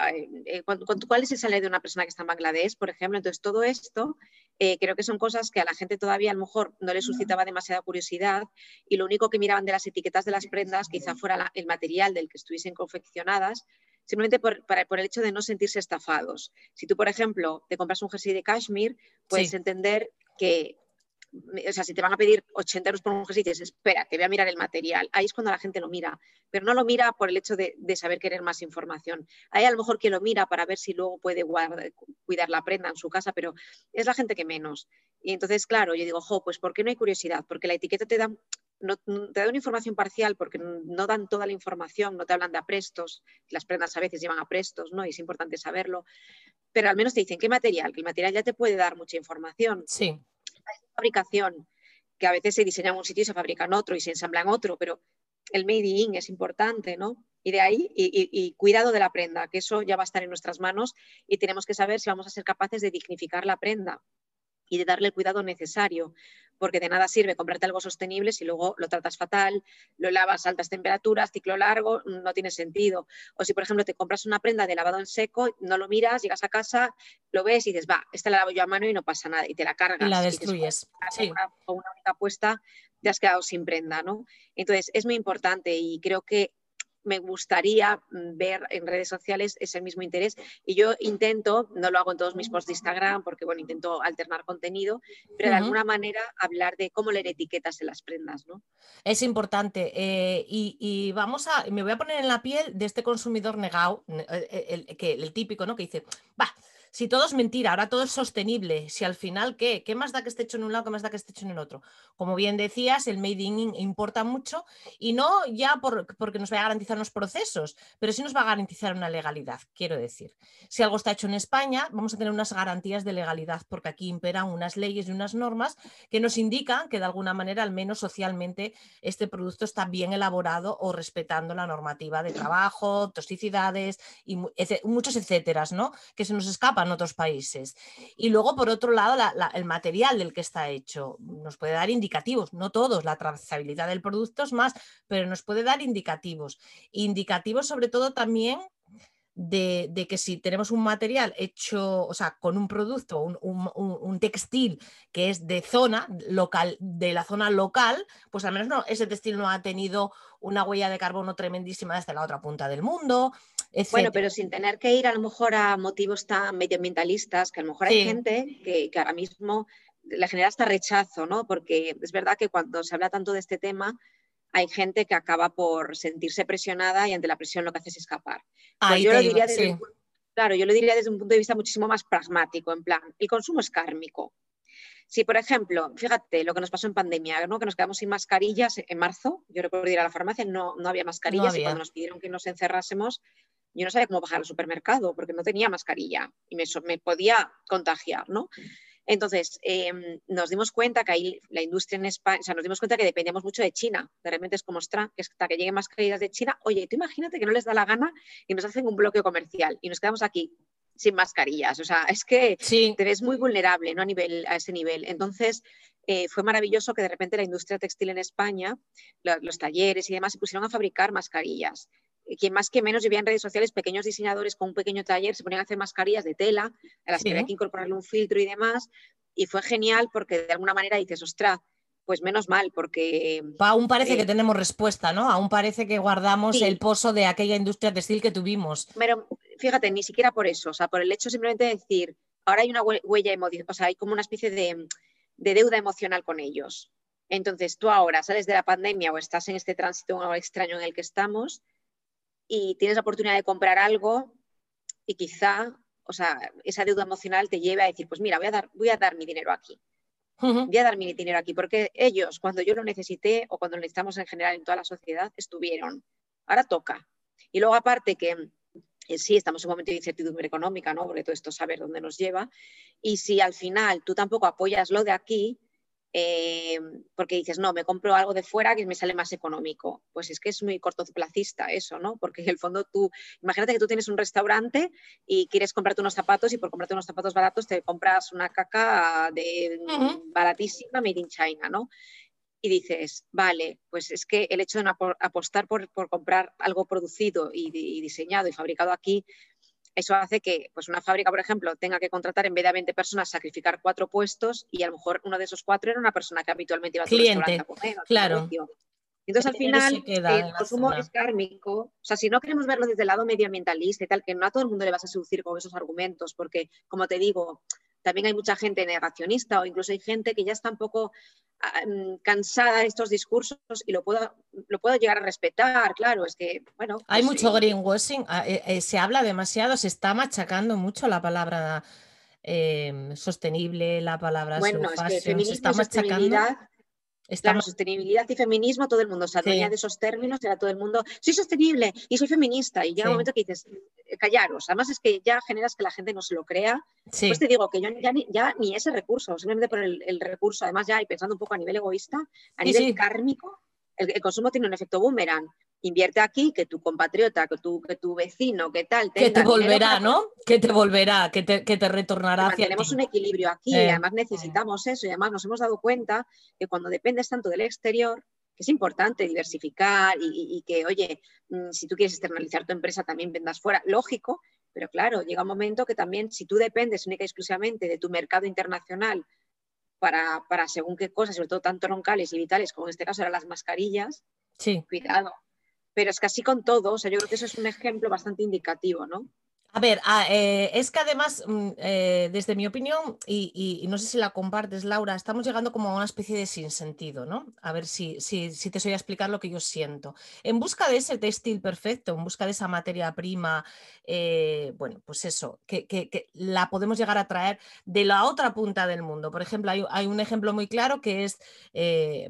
¿Cuál es el salario de una persona que está en Bangladesh, por ejemplo? Entonces, todo esto creo que son cosas que a la gente todavía a lo mejor no le suscitaba demasiada curiosidad y lo único que miraban de las etiquetas de las prendas quizá fuera el material del que estuviesen confeccionadas simplemente por, el hecho de no sentirse estafados. Si tú, por ejemplo, te compras un jersey de cashmere, puedes entender que, o sea, si te van a pedir 80 euros por un jersey, dices, espera, que voy a mirar el material. Ahí es cuando la gente lo mira, pero no lo mira por el hecho de, saber querer más información. Hay a lo mejor que lo mira para ver si luego puede cuidar la prenda en su casa, pero es la gente que menos. Y entonces, claro, yo digo, jo, pues ¿por qué no hay curiosidad? Porque la etiqueta te da no, te da una información parcial porque no dan toda la información, no te hablan de aprestos, las prendas a veces llevan aprestos, ¿no? Y es importante saberlo, pero al menos te dicen qué material, que el material ya te puede dar mucha información. Sí. Fabricación, que a veces se diseña en un sitio y se fabrica en otro y se ensambla en otro, pero el made in es importante, ¿no? Y de ahí, y, cuidado de la prenda, que eso ya va a estar en nuestras manos y tenemos que saber si vamos a ser capaces de dignificar la prenda y de darle el cuidado necesario, porque de nada sirve comprarte algo sostenible si luego lo tratas fatal, lo lavas a altas temperaturas, ciclo largo, no tiene sentido. O si, por ejemplo, te compras una prenda de lavado en seco, no lo miras, llegas a casa, lo ves y dices, va, esta la lavo yo a mano y no pasa nada, y te la cargas. Y la destruyes. sí. O una única puesta, te has quedado sin prenda, ¿no? Entonces, es muy importante y creo que me gustaría mm, ver en redes sociales ese mismo interés. Y yo intento, no lo hago en todos mis posts de Instagram, porque bueno, intento alternar contenido, pero de alguna manera hablar de cómo leer etiquetas en las prendas, ¿no? Es importante. Eh, y, vamos a, me voy a poner en la piel de este consumidor negado, eh, el, que, el típico, ¿no? Que dice, va, si todo es mentira, ahora todo es sostenible, si al final, ¿qué? ¿Qué más da que esté hecho en un lado, qué más da que esté hecho en el otro? Como bien decías, el made in importa mucho y no ya porque nos va a garantizar los procesos, pero sí nos va a garantizar una legalidad, quiero decir. Si algo está hecho en España, vamos a tener unas garantías de legalidad porque aquí imperan unas leyes y unas normas que nos indican que de alguna manera, al menos socialmente, este producto está bien elaborado o respetando la normativa de trabajo, toxicidades y muchos etcéteras, ¿no? Que se nos escapan en otros países. Y luego, por otro lado, el material del que está hecho nos puede dar indicativos, no todos, la trazabilidad del producto es más, pero nos puede dar indicativos. Indicativos sobre todo también de, que si tenemos un material hecho, o sea, con un producto, un, textil que es de zona local, de la zona local, pues al menos no, ese textil no ha tenido una huella de carbono tremendísima desde la otra punta del mundo. Bueno, pero sin tener que ir a lo mejor a motivos tan medioambientalistas, que a lo mejor hay gente que, que ahora mismo le genera hasta rechazo, ¿no? Porque es verdad que cuando se habla tanto de este tema, hay gente que acaba por sentirse presionada y ante la presión lo que hace es escapar. Pues yo lo diría desde claro, yo lo diría desde un punto de vista muchísimo más pragmático, en plan, el consumo es kármico. Si, por ejemplo, fíjate lo que nos pasó en pandemia, ¿no? que nos quedamos sin mascarillas en marzo, yo recuerdo ir a la farmacia, no, no había mascarillas y cuando nos pidieron que nos encerrásemos, yo no sabía cómo bajar al supermercado porque no tenía mascarilla y me, me podía contagiar, ¿no? Entonces, em, nos dimos cuenta que ahí la industria en España, o sea, nos dimos cuenta que dependíamos mucho de China. De repente es como, ostras, que hasta que lleguen más caídas de China, oye, tú imagínate que no les da la gana y nos hacen un bloqueo comercial y nos quedamos aquí sin mascarillas. O sea, es que te ves muy vulnerable ¿no? a, nivel, a ese nivel. Entonces, eh, fue maravilloso que de repente la industria textil en España, los talleres y demás, se pusieron a fabricar mascarillas quien más que menos, yo en redes sociales pequeños diseñadores con un pequeño taller, se ponían a hacer mascarillas de tela, a las que había que incorporarle un filtro y demás, y fue genial porque de alguna manera dices, ostras, pues menos mal, porque... Aún parece eh, que tenemos respuesta, ¿no? Aún parece que guardamos el pozo de aquella industria textil que tuvimos. Pero fíjate, ni siquiera por eso, o sea, por el hecho simplemente de decir, ahora hay una huella emocional, o sea, hay como una especie de, de deuda emocional con ellos. Entonces, tú ahora sales de la pandemia o estás en este tránsito extraño en el que estamos y tienes la oportunidad de comprar algo y quizá, o sea, esa deuda emocional te lleve a decir, pues mira, voy a dar, voy a dar mi dinero aquí. Voy a dar mi dinero aquí, porque ellos, cuando yo lo necesité o cuando lo necesitamos en general en toda la sociedad, estuvieron. Ahora toca. Y luego aparte que eh, sí, estamos en un momento de incertidumbre económica, ¿no? Porque todo esto saber dónde nos lleva. Y si al final tú tampoco apoyas lo de aquí, eh, porque dices, no, me compro algo de fuera que me sale más económico. Pues es que es muy cortoplacista eso, ¿no? Porque en el fondo tú, imagínate que tú tienes un restaurante y quieres comprarte unos zapatos y por comprarte unos zapatos baratos te compras una caca de baratísima made in China, ¿no? Y dices, vale, pues es que el hecho de apostar por, comprar algo producido y diseñado y fabricado aquí eso hace que pues una fábrica, por ejemplo, tenga que contratar en vez de 20 personas, sacrificar cuatro puestos y a lo mejor uno de esos cuatro era una persona que habitualmente iba a Cliente, a comer. Claro. Entonces, al final, el consumo es kármico. O sea, si no queremos verlo desde el lado medioambientalista y tal, que no a todo el mundo le vas a seducir con esos argumentos, porque, como te digo, también hay mucha gente negacionista o incluso hay gente que ya está un poco ah, mm, cansada de estos discursos y lo puedo, lo puedo llegar a respetar, claro, es que, bueno. hay pues mucho greenwashing, ah, eh, eh, se habla demasiado, se está machacando mucho la palabra em, sostenible, la palabra bueno, es que se está machacando. Claro, sostenibilidad y feminismo, todo el mundo se adueña de esos términos, era todo el mundo, soy sostenible y soy feminista. Y llega un momento que dices, eh, callaros. Además es que ya generas que la gente no se lo crea. Pues te digo que yo ya ni, ya ni ese recurso, simplemente por el, recurso, además ya y pensando un poco a nivel egoísta, a nivel kármico, el, consumo tiene un efecto boomerang invierte aquí, que tu compatriota, que tu, que tu vecino, que tal. Que te volverá, ¿no? Que te volverá, que te, que te retornará hacia Tenemos un equilibrio aquí, y además necesitamos eso, y además nos hemos dado cuenta que cuando dependes tanto del exterior, que es importante diversificar y, que, oye, mm, si tú quieres externalizar tu empresa, también vendas fuera, lógico, pero claro, llega un momento que también si tú dependes única y exclusivamente de tu mercado internacional para, para según qué cosas, sobre todo tan troncales y vitales como en este caso eran las mascarillas, sí. cuidado, pero es que así con todo, o sea, yo creo que eso es un ejemplo bastante indicativo, ¿no? A ver, ah, eh, es que además, mm, eh, desde mi opinión, y, no sé si la compartes, Laura, estamos llegando como a una especie de sinsentido, ¿no? A ver si, si, te soy a explicar lo que yo siento. En busca de ese textil perfecto, en busca de esa materia prima, eh, bueno, pues eso, que, la podemos llegar a traer de la otra punta del mundo. Por ejemplo, hay, un ejemplo muy claro que es,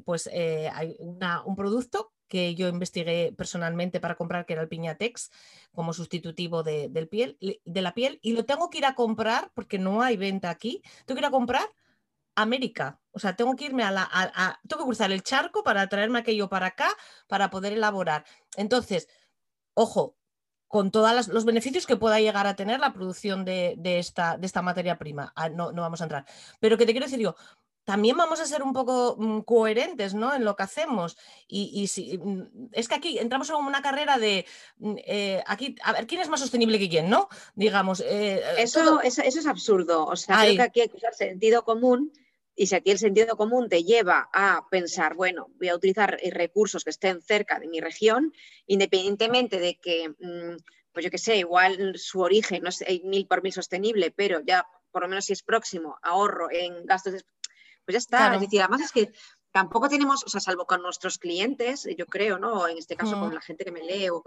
pues, hay un producto que yo investigué personalmente para comprar, que era el Piñatex, como sustitutivo de, del piel, de la piel, y lo tengo que ir a comprar, porque no hay venta aquí, tengo que ir a comprar América. O sea, tengo que irme a la. tengo que cruzar el charco para traerme aquello para acá para poder elaborar. Entonces, ojo, con todos los beneficios que pueda llegar a tener la producción de, esta, de esta, materia prima. Ah, no, no, vamos a entrar. Pero que te quiero decir yo, también vamos a ser un poco mm, coherentes ¿no? en lo que hacemos. Y, si, mm, es que aquí entramos en una carrera de, mm, eh, aquí, a ver, ¿quién es más sostenible que quién? ¿no? Digamos. Eh, eh, eso, eso, es absurdo. O sea, creo que aquí hay que usar sentido común. Y si aquí el sentido común te lleva a pensar, bueno, voy a utilizar recursos que estén cerca de mi región, independientemente de que, pues yo qué sé, igual su origen no es mil por mil sostenible, pero ya por lo menos si es próximo, ahorro en gastos pues ya está. Es decir, además es que tampoco tenemos, o sea, salvo con nuestros clientes, yo creo, ¿no? En este caso con la gente que me lee o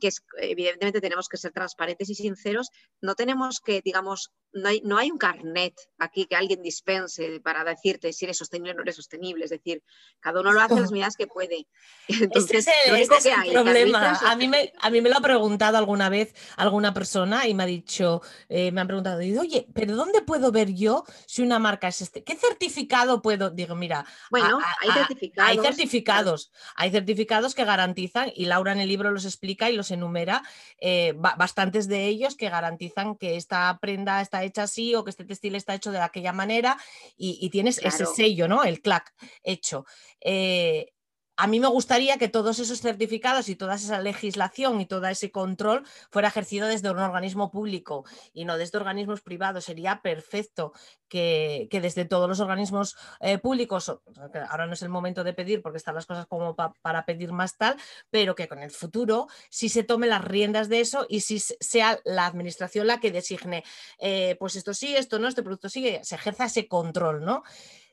que es, evidentemente tenemos que ser transparentes y sinceros, no tenemos que, digamos, no hay, no hay un carnet aquí que alguien dispense para decirte si eres sostenible o no eres sostenible, es decir, cada uno lo hace las medidas que puede. Entonces, único que hay, problema. A mí, me, a mí me lo ha preguntado alguna vez alguna persona y me ha dicho, eh, me han preguntado, oye, pero ¿dónde puedo ver yo si una marca es este? ¿Qué certificado puedo? Digo, mira, bueno, hay certificados. Hay certificados, hay certificados que garantizan, y Laura en el libro los explica y los enumera, eh, bastantes de ellos que garantizan que esta prenda está hecha así o que este textil está hecho de aquella manera y, tienes ese sello, ¿no? El clac hecho. Eh, a mí me gustaría que todos esos certificados y toda esa legislación y todo ese control fuera ejercido desde un organismo público y no desde organismos privados. Sería perfecto que, desde todos los organismos eh, públicos, ahora no es el momento de pedir porque están las cosas como para pedir más tal, pero que con el futuro sí se tome las riendas de eso y si sea la administración la que designe, eh, pues esto sí, esto no, este producto sí, se ejerza ese control, ¿no?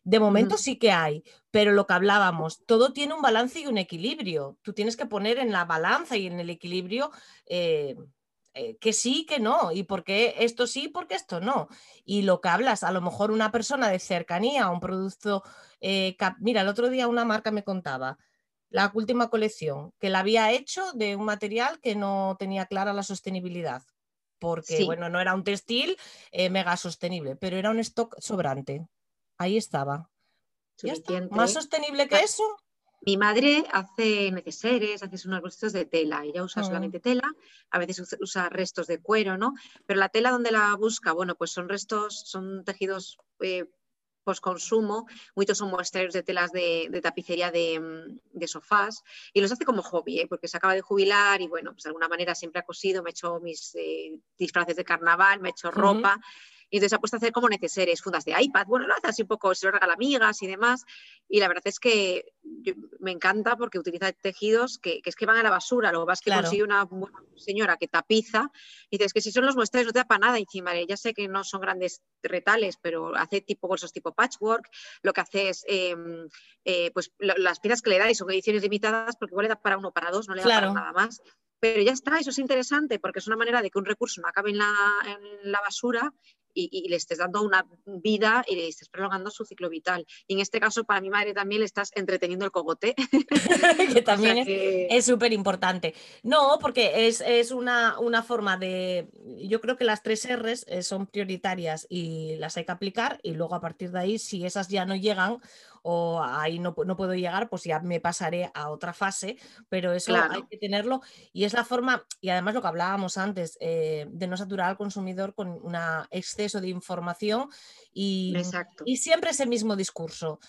De momento sí que hay, pero lo que hablábamos, todo tiene un balance y un equilibrio. Tú tienes que poner en la balanza y en el equilibrio eh, eh, que sí, que no, y por qué esto sí, porque esto no. Y lo que hablas, a lo mejor una persona de cercanía, un producto, eh, mira, el otro día una marca me contaba La última colección, que la había hecho de un material que no tenía clara la sostenibilidad, porque bueno, no era un textil eh, mega sostenible, pero era un stock sobrante. Ahí estaba. ¿Más sostenible que eso? Mi madre hace neceseres, hace unos restos de tela, ella usa mm. solamente tela, a veces usa restos de cuero, ¿no? Pero la tela donde la busca, bueno, pues son restos, son tejidos eh, consumo muchos son muestrarios de telas de, tapicería mm, de, sofás y los hace como hobby, ¿eh? porque se acaba de jubilar y bueno, pues de alguna manera siempre ha cosido, me ha hecho mis eh, disfraces de carnaval, me ha hecho ropa y entonces ha puesto a hacer como neceseres, fundas de iPad, bueno, lo hace así un poco, se lo regala amigas y demás. Y la verdad es que me encanta porque utiliza tejidos que, es que van a la basura, lo que es que consigue una señora que tapiza y dices que si son los muestras no te da para nada encima, ya sé que no son grandes retales, pero hace tipo bolsos tipo patchwork, lo que hace es em, eh, pues las piezas que le da y son ediciones limitadas porque igual le da para uno para dos, no le da para nada más. Pero ya está, eso es interesante porque es una manera de que un recurso no acabe en la, en la basura y, le estés dando una vida y le estés prolongando su ciclo vital. Y en este caso, para mi madre también le estás entreteniendo el cogote. que también es súper importante. No, porque es, es una, una, forma de. Yo creo que las tres R's eh, son prioritarias y las hay que aplicar, y luego a partir de ahí, si esas ya no llegan o ahí no, no, puedo llegar, pues ya me pasaré a otra fase, pero eso hay que tenerlo. Y es la forma, y además lo que hablábamos antes, eh, de no saturar al consumidor con un exceso de información y, y siempre ese mismo discurso.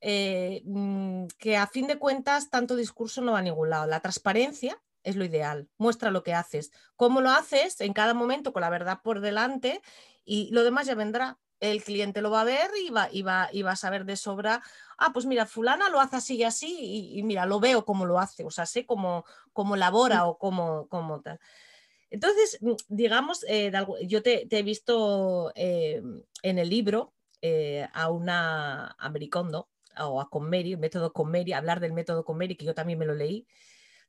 Eh, mm, que a fin de cuentas tanto discurso no va a ningún lado. La transparencia es lo ideal, muestra lo que haces, cómo lo haces en cada momento con la verdad por delante y lo demás ya vendrá el cliente lo va a ver y va, y va, y va a saber de sobra, ah, pues mira, fulana lo hace así y así, y, mira, lo veo cómo lo hace, o sea, sé cómo, cómo labora o cómo, cómo tal. Entonces, mm, digamos, eh, yo te, he visto eh, en el libro eh, a una americondo o a Conmeri, el método Conmeri, hablar del método Conmeri, que yo también me lo leí,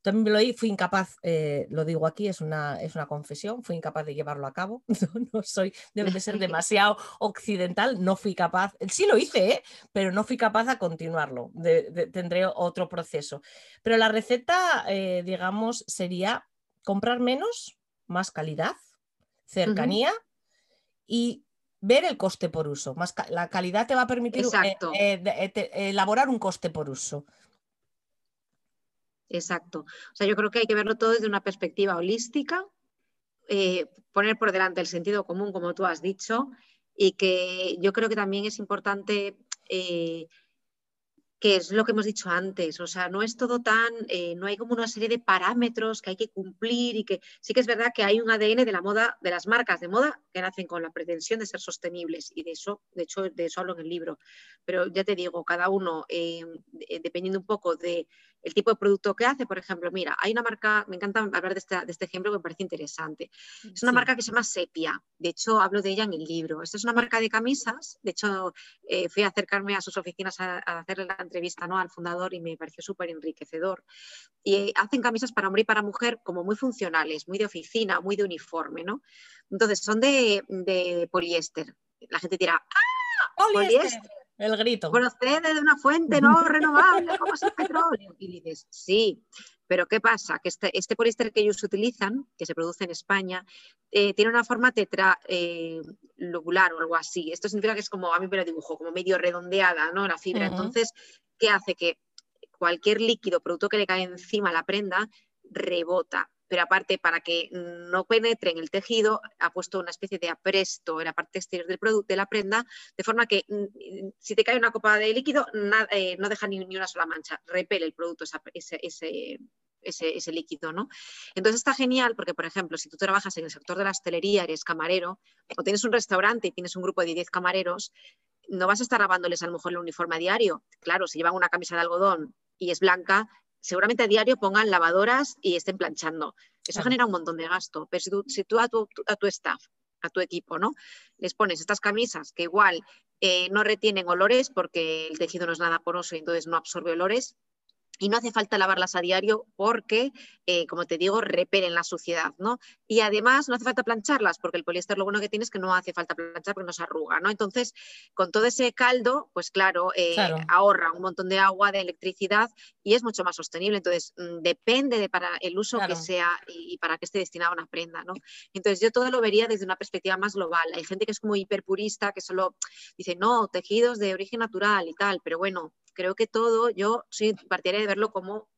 también lo oí, fui incapaz, eh, lo digo aquí, es una, es una confesión, fui incapaz de llevarlo a cabo. No, soy, debe de ser demasiado occidental, no fui capaz, sí lo hice, ¿eh? pero no fui capaz de continuarlo, tendré otro proceso. Pero la receta, eh, digamos, sería comprar menos, más calidad, cercanía y ver el coste por uso. Más la calidad te va a permitir elaborar un coste por uso. Exacto. O sea, yo creo que hay que verlo todo desde una perspectiva holística, eh, poner por delante el sentido común, como tú has dicho, y que yo creo que también es importante eh, que es lo que hemos dicho antes, o sea, no es todo tan, eh, no hay como una serie de parámetros que hay que cumplir y que sí que es verdad que hay un ADN de la moda, de las marcas de moda que nacen con la pretensión de ser sostenibles y de eso, de hecho, de eso hablo en el libro. Pero ya te digo, cada uno, dependiendo un poco de el tipo de producto que hace. Por ejemplo, mira, hay una marca, me encanta hablar de este, este ejemplo que me parece interesante. Es una marca que se llama Sepia. De hecho, hablo de ella en el libro. Esta es una marca de camisas. De hecho, eh, fui a acercarme a sus oficinas a, hacerle la entrevista ¿no? al fundador y me pareció súper enriquecedor. Y eh, hacen camisas para hombre y para mujer como muy funcionales, muy de oficina, muy de uniforme. ¿no? Entonces, son de, de poliéster. La gente dirá, ¡ah! poliéster el grito. Procede de una fuente no renovable como es el petróleo. Y dices, sí, pero ¿qué pasa? Que este, este poliéster que ellos utilizan, que se produce en España, eh, tiene una forma tetra eh, o algo así. Esto significa que es como, a mí me lo dibujo, como medio redondeada, ¿no? La fibra. Entonces, ¿qué hace? Que cualquier líquido, producto que le cae encima a la prenda, rebota pero aparte para que no penetre en el tejido ha puesto una especie de apresto en la parte exterior del producto de la prenda, de forma que mm, si te cae una copa de líquido eh, no deja ni, una sola mancha, repele el producto ese, ese, líquido, ¿no? Entonces está genial porque, por ejemplo, si tú trabajas en el sector de la hostelería, eres camarero, o tienes un restaurante y tienes un grupo de 10 camareros, no vas a estar lavándoles a lo mejor el uniforme a diario. Claro, si llevan una camisa de algodón y es blanca, seguramente a diario pongan lavadoras y estén planchando. Eso genera un montón de gasto. Pero si tú, a, tu, a, tu, staff, a tu equipo, ¿no? Les pones estas camisas que igual eh, no retienen olores porque el tejido no es nada poroso y entonces no absorbe olores, y no hace falta lavarlas a diario porque, eh, como te digo, repelen la suciedad, ¿no? Y además no hace falta plancharlas porque el poliéster lo bueno que tiene es que no hace falta planchar porque no se arruga, ¿no? Entonces, con todo ese caldo, pues claro, eh, ahorra un montón de agua, de electricidad y es mucho más sostenible. Entonces, mm, depende de para el uso que sea y, para qué esté destinada una prenda, ¿no? Entonces, yo todo lo vería desde una perspectiva más global. Hay gente que es como hiperpurista, que solo dice, no, tejidos de origen natural y tal, pero bueno, creo que todo, yo soy partidaria de verlo como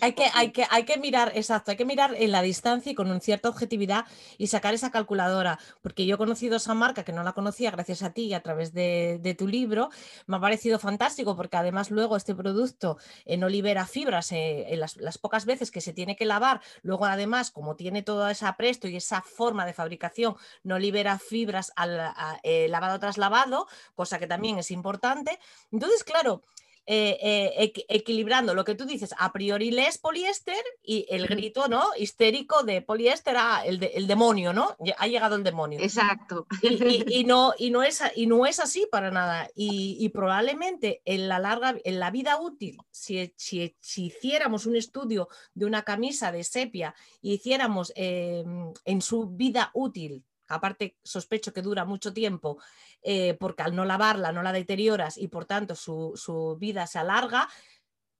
hay que, hay, que, hay que mirar, exacto, hay que mirar en la distancia y con una cierta objetividad y sacar esa calculadora, porque yo he conocido esa marca que no la conocía gracias a ti y a través de, tu libro, me ha parecido fantástico porque además luego este producto eh, no libera fibras eh, en las, pocas veces que se tiene que lavar, luego además como tiene todo ese apresto y esa forma de fabricación, no libera fibras al eh, lavado tras lavado, cosa que también es importante. Entonces, claro, eh, eh, equilibrando lo que tú dices, a priori lees poliéster y el grito ¿no? histérico de poliéster, ah, el, el demonio, ¿no? Ha llegado el demonio. Exacto. Y, no, y, no, es, y no es así para nada. Y, probablemente en la, larga, en la vida útil, si, si, hiciéramos un estudio de una camisa de sepia y hiciéramos em, en su vida útil aparte sospecho que dura mucho tiempo, eh, porque al no lavarla no la deterioras y por tanto su, vida se alarga,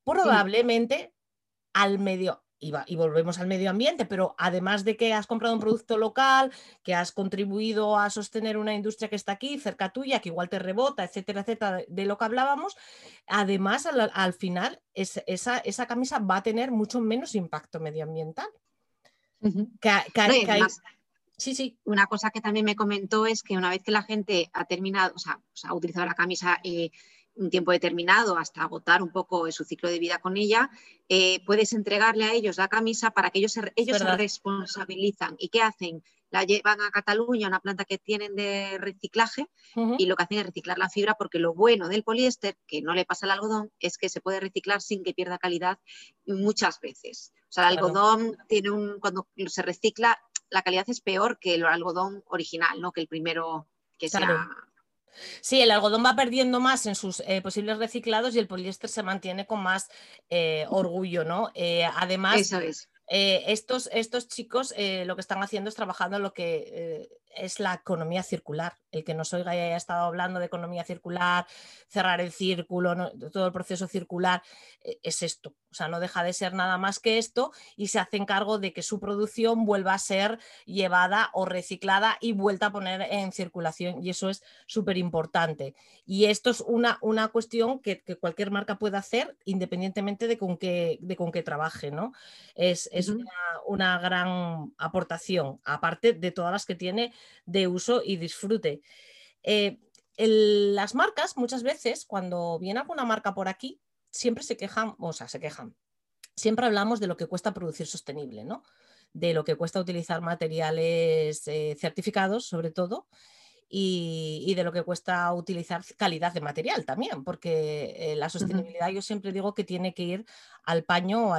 probablemente al medio, y, y, volvemos al medio ambiente, pero además de que has comprado un producto local, que has contribuido a sostener una industria que está aquí, cerca tuya, que igual te rebota, etcétera, etcétera, de lo que hablábamos, además al, final esa, camisa va a tener mucho menos impacto medioambiental. Sí, sí. Una cosa que también me comentó es que una vez que la gente ha terminado, o sea, ha utilizado la camisa eh, un tiempo determinado hasta agotar un poco su ciclo de vida con ella, eh, puedes entregarle a ellos la camisa para que ellos se, ellos se responsabilizan. ¿Y qué hacen? La llevan a Cataluña, una planta que tienen de reciclaje, y lo que hacen es reciclar la fibra, porque lo bueno del poliéster, que no le pasa al algodón, es que se puede reciclar sin que pierda calidad muchas veces. O sea, el algodón tiene un, cuando se recicla, la calidad es peor que el algodón original, ¿no? Que el primero que sea. Sí, el algodón va perdiendo más en sus eh, posibles reciclados y el poliéster se mantiene con más eh, orgullo, ¿no? Eh, además, Eso es. estos, estos, chicos lo que están haciendo es trabajando lo que es la economía circular. El que nos oiga y haya estado hablando de economía circular, cerrar el círculo, todo el proceso circular, eh, es esto. O sea, no deja de ser nada más que esto y se hace cargo de que su producción vuelva a ser llevada o reciclada y vuelta a poner en circulación. Y eso es súper importante. Y esto es una, una cuestión que, cualquier marca puede hacer independientemente de con qué, de con qué trabaje. ¿no? Es, una, una gran aportación, aparte de todas las que tiene de uso y disfrute. Eh, las marcas, muchas veces, cuando viene alguna marca por aquí, siempre se quejan, o sea, se quejan. Siempre hablamos de lo que cuesta producir sostenible, ¿no? De lo que cuesta utilizar materiales eh, certificados, sobre todo, y, de lo que cuesta utilizar calidad de material también, porque eh, la sostenibilidad yo siempre digo que tiene que ir al paño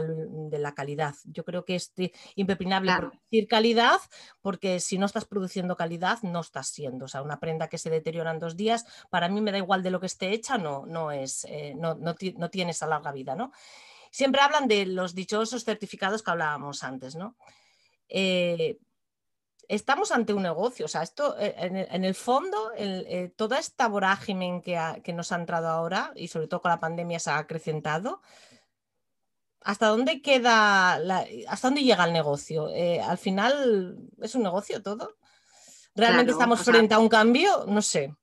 de la calidad. Yo creo que es impepinable producir calidad, porque si no estás produciendo calidad, no estás siendo. O sea, una prenda que se deteriora en dos días, para mí me da igual de lo que esté hecha, no, no, es, eh, no, no, tiene esa larga vida. ¿no? Siempre hablan de los dichosos certificados que hablábamos antes, ¿no? Eh, estamos ante un negocio. O sea, esto eh, en el, fondo, eh, toda esta vorágine que, que, nos ha entrado ahora y sobre todo con la pandemia se ha acrecentado. ¿Hasta dónde queda, hasta dónde llega el negocio? Eh, al final es un negocio todo. ¿Realmente estamos frente a un cambio? No sé.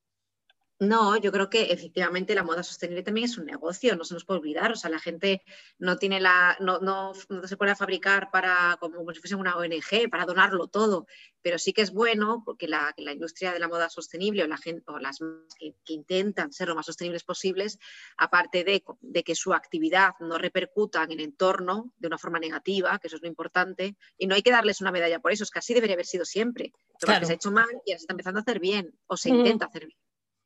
No, yo creo que efectivamente la moda sostenible también es un negocio, no se nos puede olvidar. O sea, la gente no tiene la, no, no, se puede fabricar para como si fuese una ONG, para donarlo todo. Pero sí que es bueno porque la, la industria de la moda sostenible o la gente, o las que, que, intentan ser lo más sostenibles posibles, aparte de, de, que su actividad no repercuta en el entorno de una forma negativa, que eso es lo importante, y no hay que darles una medalla por eso, es que así debería haber sido siempre. Lo que se ha hecho mal y ahora se está empezando a hacer bien, o se intenta hacer bien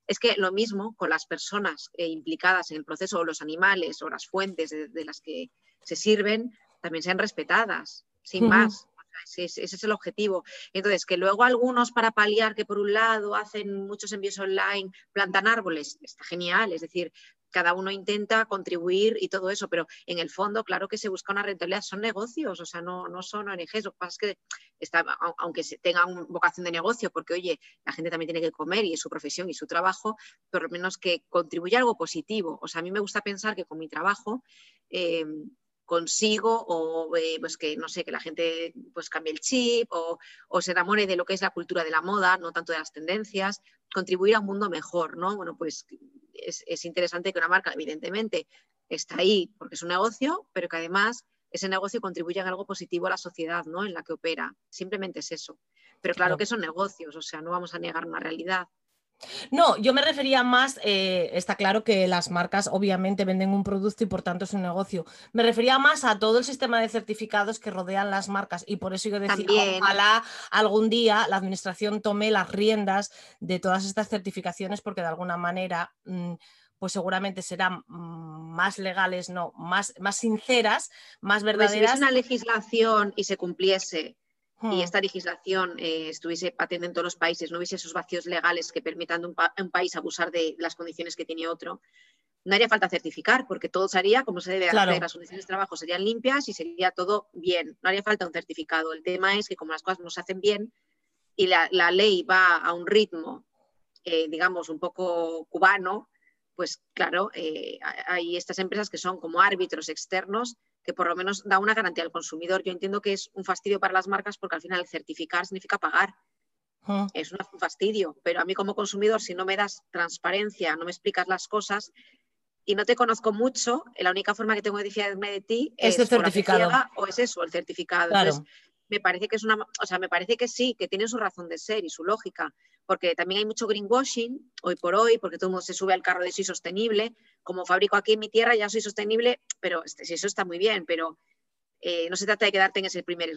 es que lo mismo con las personas eh, implicadas en el proceso o los animales o las fuentes de, las que se sirven también sean respetadas, sin más. Ese, es el objetivo. Entonces, que luego algunos para paliar que por un lado hacen muchos envíos online, plantan árboles, está genial. Es decir, cada uno intenta contribuir y todo eso, pero en el fondo, claro que se busca una rentabilidad, son negocios, o sea, no, no son ONGs, lo que pasa es que está, aunque tengan vocación de negocio, porque oye, la gente también tiene que comer y es su profesión y su trabajo, por lo menos que contribuya algo positivo. O sea, a mí me gusta pensar que con mi trabajo eh, consigo o eh, pues que no sé que la gente pues cambie el chip o, o, se enamore de lo que es la cultura de la moda no tanto de las tendencias contribuir a un mundo mejor no bueno pues es, interesante que una marca, evidentemente, está ahí porque es un negocio, pero que además ese negocio contribuye en algo positivo a la sociedad ¿no? en la que opera. Simplemente es eso. Pero claro, que son negocios, o sea, no vamos a negar una realidad. No, yo me refería más, eh, está claro que las marcas obviamente venden un producto y por tanto es un negocio. Me refería más a todo el sistema de certificados que rodean las marcas y por eso yo decía, ojalá algún día la administración tome las riendas de todas estas certificaciones porque de alguna manera... Mm, pues seguramente serán mm, más legales, no, más, más sinceras, más verdaderas. si hubiese una legislación y se cumpliese y hmm. esta legislación eh, estuviese patente en todos los países, no hubiese esos vacíos legales que permitan a un, país abusar de las condiciones que tiene otro, no haría falta certificar, porque todo se haría como se debe hacer, las condiciones de trabajo serían limpias y sería todo bien, no haría falta un certificado. El tema es que como las cosas no se hacen bien y la, ley va a un ritmo, eh, digamos, un poco cubano, pues claro, eh, hay estas empresas que son como árbitros externos que por lo menos da una garantía al consumidor. Yo entiendo que es un fastidio para las marcas porque al final certificar significa pagar. Ah. Es un fastidio, pero a mí como consumidor, si no me das transparencia, no me explicas las cosas y no te conozco mucho, la única forma que tengo de fiarme de ti es, el certificado. O es eso, el certificado. Entonces, me parece que es una, o sea, me parece que sí, que tiene su razón de ser y su lógica, porque también hay mucho greenwashing hoy por hoy, porque todo el mundo se sube al carro de soy sostenible, como fabrico aquí en mi tierra ya soy sostenible, pero este, eso está muy bien, pero eh, no se trata de quedarte en ese primer